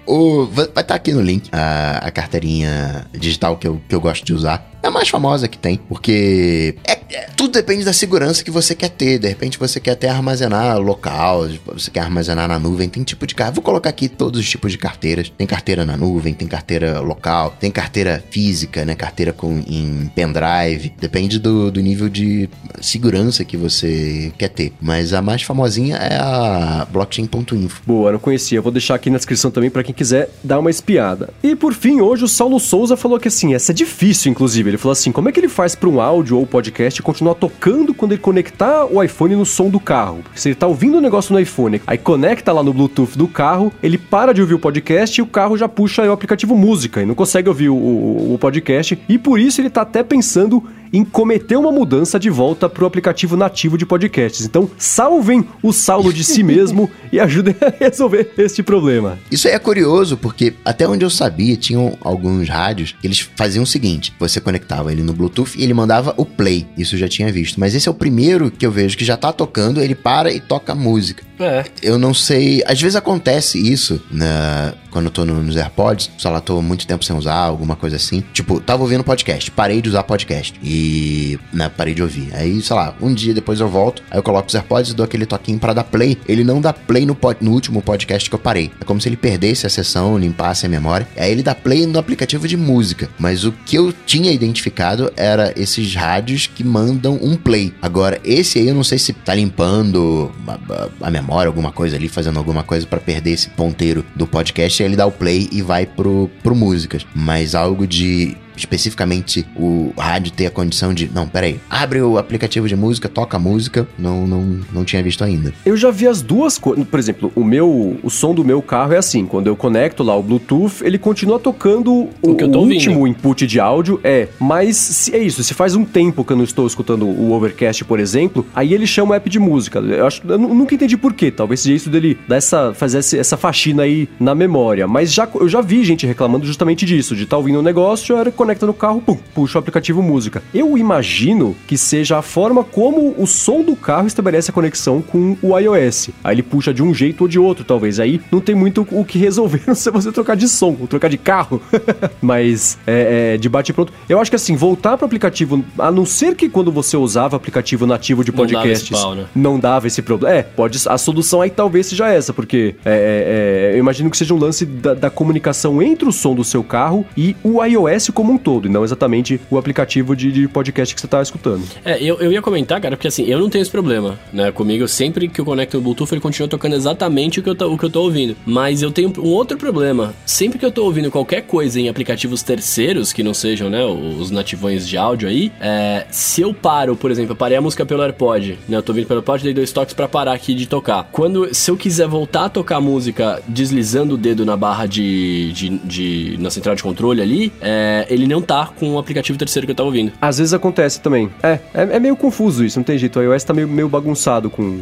o, vai estar tá aqui no link a, a carteirinha digital que eu, que eu gosto de usar. É a mais famosa que tem, porque é, é, tudo depende da segurança que você quer ter. De repente você quer até armazenar local, você quer armazenar na nuvem, tem tipo de carteira. Vou colocar aqui todos os tipos de carteiras. Tem carteira na nuvem, tem carteira local, tem carteira física, né? Carteira com, em pendrive. Depende do, do nível de segurança que você quer ter. Mas a mais famosinha é a blockchain.info. Boa, não conhecia. Vou deixar aqui na descrição também para quem quiser dar uma espiada. E por fim, hoje o Saulo Souza falou que assim, essa é difícil, inclusive. Ele falou assim: como é que ele faz para um áudio ou podcast continuar tocando quando ele conectar o iPhone no som do carro? Porque se ele tá ouvindo o negócio no iPhone, aí conecta lá no Bluetooth do carro, ele para de ouvir o podcast e o carro já puxa o aplicativo música e não consegue ouvir o, o, o podcast. E por isso ele tá até pensando em cometer uma mudança de volta para o aplicativo nativo de podcasts. Então, salvem o Saulo de si mesmo e ajudem a resolver este problema. Isso aí é curioso, porque até onde eu sabia, tinham alguns rádios que eles faziam o seguinte: você conectava ele no Bluetooth e ele mandava o play. Isso eu já tinha visto. Mas esse é o primeiro que eu vejo que já tá tocando, ele para e toca música. É. Eu não sei. Às vezes acontece isso né, quando eu tô no- nos AirPods. Sei lá, tô muito tempo sem usar, alguma coisa assim. Tipo, tava ouvindo podcast, parei de usar podcast. E. Né, parei de ouvir. Aí, sei lá, um dia depois eu volto, aí eu coloco os AirPods e dou aquele toquinho pra dar play. Ele não dá play no, no último podcast que eu parei. É como se ele perdesse a sessão, limpasse a memória. Aí ele dá play no aplicativo de música. Mas o que eu tinha identificado era esses rádios que mandam um play. Agora, esse aí eu não sei se tá limpando a, a- a memória, alguma coisa ali, fazendo alguma coisa pra perder esse ponteiro do podcast. Ele dá o play e vai pro, pro músicas. Mas algo de especificamente o rádio ter a condição de, não, peraí, abre o aplicativo de música, toca a música, não, não, não tinha visto ainda. Eu já vi as duas coisas. Por exemplo, o meu, o som do meu carro é assim. Quando eu conecto lá o Bluetooth, ele continua tocando o, O que eu tô o ouvindo. último input de áudio. É, mas se, é isso. Se faz um tempo que eu não estou escutando o Overcast, por exemplo, aí ele chama o app de música. Eu, acho, eu nu- nunca entendi por quê. Talvez seja isso dele dar essa, fazer essa faxina aí na memória. Mas já, eu já vi gente reclamando justamente disso, de estar ouvindo um negócio, era conecta no carro, pum, puxa o aplicativo música. Eu imagino que seja a forma como o som do carro estabelece a conexão com o iOS. Aí ele puxa de um jeito ou de outro, talvez. Aí não tem muito o que resolver não se você trocar de som, ou trocar de carro. Mas é, é, de bate pronto. Eu acho que assim, voltar para o aplicativo, a não ser que quando você usava aplicativo nativo de Não dava podcasts, pau, né? não dava esse problema. É, pode. A solução aí talvez seja essa, porque é, é, é, eu imagino que seja um lance da, da comunicação entre o som do seu carro e o iOS como um todo, e não exatamente o aplicativo de, de podcast que você tá escutando. É, eu, eu ia comentar, cara, porque assim, eu não tenho esse problema, né? Comigo, sempre que eu conecto o Bluetooth, ele continua tocando exatamente o que eu tô, o que eu tô ouvindo. Mas eu tenho um outro problema. Sempre que eu tô ouvindo qualquer coisa em aplicativos terceiros, que não sejam, né, os nativões de áudio aí, é, se eu paro, por exemplo, eu parei a música pelo AirPod, né? Eu tô ouvindo pelo AirPod, dei dois toques pra parar aqui de tocar. Quando, se eu quiser voltar a tocar a música deslizando o dedo na barra de, de, de- na central de controle ali, é, ele não tá com o aplicativo terceiro que eu tava ouvindo. Às vezes acontece também. É, é, é meio confuso isso, não tem jeito. O iOS tá meio, meio bagunçado com,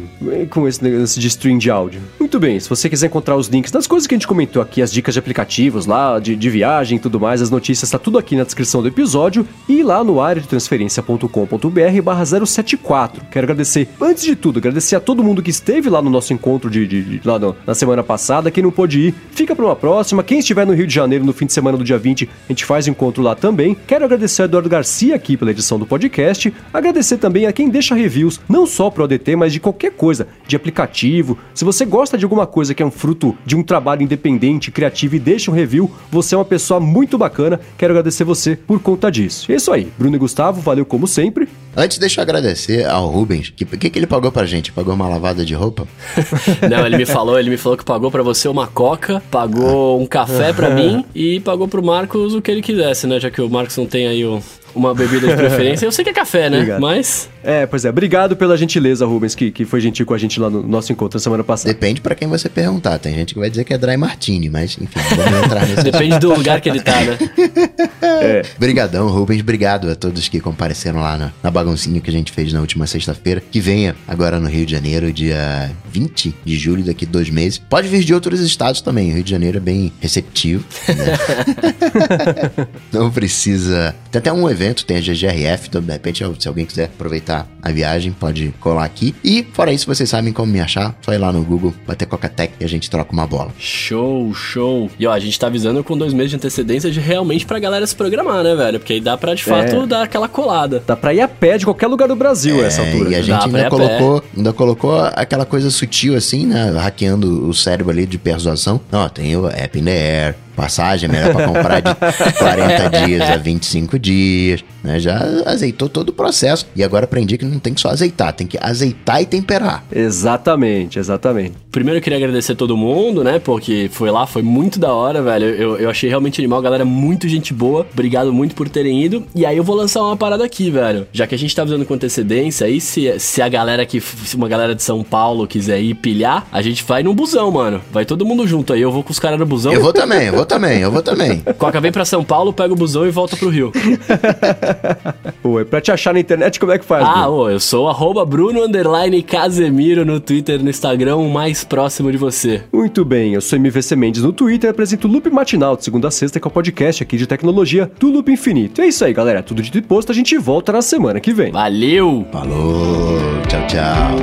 com esse negócio de stream de áudio. Muito bem, se você quiser encontrar os links das coisas que a gente comentou aqui, as dicas de aplicativos lá, de, de viagem e tudo mais, as notícias, tá tudo aqui na descrição do episódio e lá no área de transferência.com.br barra 074. Quero agradecer, antes de tudo, agradecer a todo mundo que esteve lá no nosso encontro de, de- de- lá no- na semana passada. Quem não pôde ir, fica pra uma próxima. Quem estiver no Rio de Janeiro no fim de semana do dia 20, a gente faz encontro lá também. Quero agradecer ao Eduardo Garcia aqui pela edição do podcast. Agradecer também a quem deixa reviews, não só pro ADT, mas de qualquer coisa, de aplicativo. Se você gosta de alguma coisa que é um fruto de um trabalho independente, criativo e deixa um review, você é uma pessoa muito bacana. Quero agradecer você por conta disso. É isso aí. Bruno e Gustavo, valeu como sempre. Antes, deixa eu agradecer ao Rubens. O que, que, que ele pagou pra gente? Pagou uma lavada de roupa? Não, ele me falou, ele me falou que pagou pra você uma coca, pagou um café pra mim e pagou pro Marcos o que ele quisesse, né? Já que o Marcos não tem aí o- uma bebida de preferência. Eu sei que é café, né? Obrigado. Mas É, pois é. Obrigado pela gentileza, Rubens, que, que foi gentil com a gente lá no nosso encontro na semana passada. Depende pra quem você perguntar. Tem gente que vai dizer que é dry martini, mas enfim, vamos entrar nesse depende do lugar que ele tá, né? Brigadão, Rubens. Obrigado a todos que compareceram lá na, na baguncinha que a gente fez na última sexta-feira. Que venha agora no Rio de Janeiro, dia 20 de julho, daqui dois meses. Pode vir de outros estados também. O Rio de Janeiro é bem receptivo. né? Não precisa. Tem até um evento, tem a GGRF, então de repente, se alguém quiser aproveitar a viagem, pode colar aqui. E fora isso, vocês sabem como me achar. Só ir lá no Google, bater Coca-Tech e a gente troca uma bola. Show, show. E ó, a gente tá avisando com dois meses de antecedência de realmente pra galera se programar, né, velho? Porque aí dá pra de fato É. dar aquela colada. Dá pra ir a pé de qualquer lugar do Brasil a essa É, altura. E a Dá gente ainda a colocou, ainda colocou aquela coisa sutil assim, né? Hackeando o cérebro ali de persuasão. Ó, tem o App in the Air, passagem é melhor pra comprar de 40 dias a 25 dias, né? Já azeitou todo o processo. E agora aprendi que não tem que só azeitar, tem que azeitar e temperar. Exatamente, exatamente. Primeiro eu queria agradecer todo mundo, né? Porque foi lá, foi muito da hora, velho. Eu, eu achei realmente animal, galera, muito gente boa. Obrigado muito por terem ido. E aí eu vou lançar uma parada aqui, velho. Já que a gente tá avisando com antecedência, aí se, se a galera que, se uma galera de São Paulo quiser ir pilhar, a gente vai no busão, mano. Vai todo mundo junto aí. Eu vou com os caras no busão. Eu vou também, eu vou também, eu vou também. Coca vem pra São Paulo, pega o busão e volta pro Rio. Oi, pra te achar na internet, como é que faz? Ah, ô, eu sou arroba Bruno underline Casemiro no Twitter e no Instagram, o mais próximo de você. Muito bem, eu sou MVC Mendes no Twitter e apresento o Loop Matinal de segunda a sexta, que é o podcast aqui de tecnologia do Loop Infinito. É isso aí, galera. Tudo dito e posto, a gente volta na semana que vem. Valeu! Falou, tchau, tchau.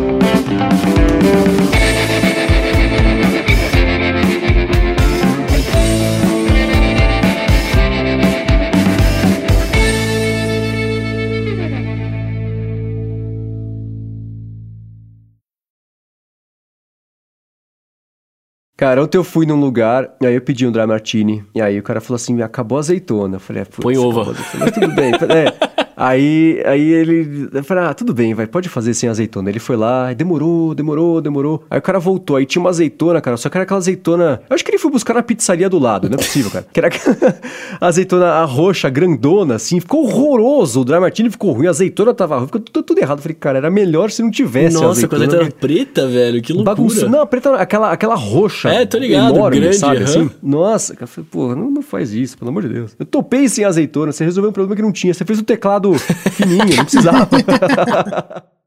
Cara, ontem eu fui num lugar, e aí eu pedi um dry martini, e aí o cara falou assim, acabou a azeitona. Eu falei, é, putz, Põe uva. azeitona, Mas tudo bem. É. Aí, aí ele. Eu falei, ah, tudo bem, vai, pode fazer sem azeitona. Ele foi lá, demorou, demorou, demorou. Aí o cara voltou, aí tinha uma azeitona, cara, só que era aquela azeitona. Eu acho que ele foi buscar na pizzaria do lado, não é possível, cara. Que era aquela azeitona a roxa, grandona, assim, ficou horroroso. O dry martini ficou ruim, a azeitona tava ruim, ficou tudo, tudo errado. Eu falei, cara, era melhor se não tivesse Nossa, com a azeitona. azeitona preta, velho, que loucura. Bagunça. Não, preta, aquela, aquela roxa. É, tô ligado, enorme, grande, sabe? aham. Assim? Nossa, cara, eu falei, pô, não, não faz isso, pelo amor de Deus. Eu topei sem azeitona, você resolveu um problema que não tinha. Você fez o teclado fininho, não precisava.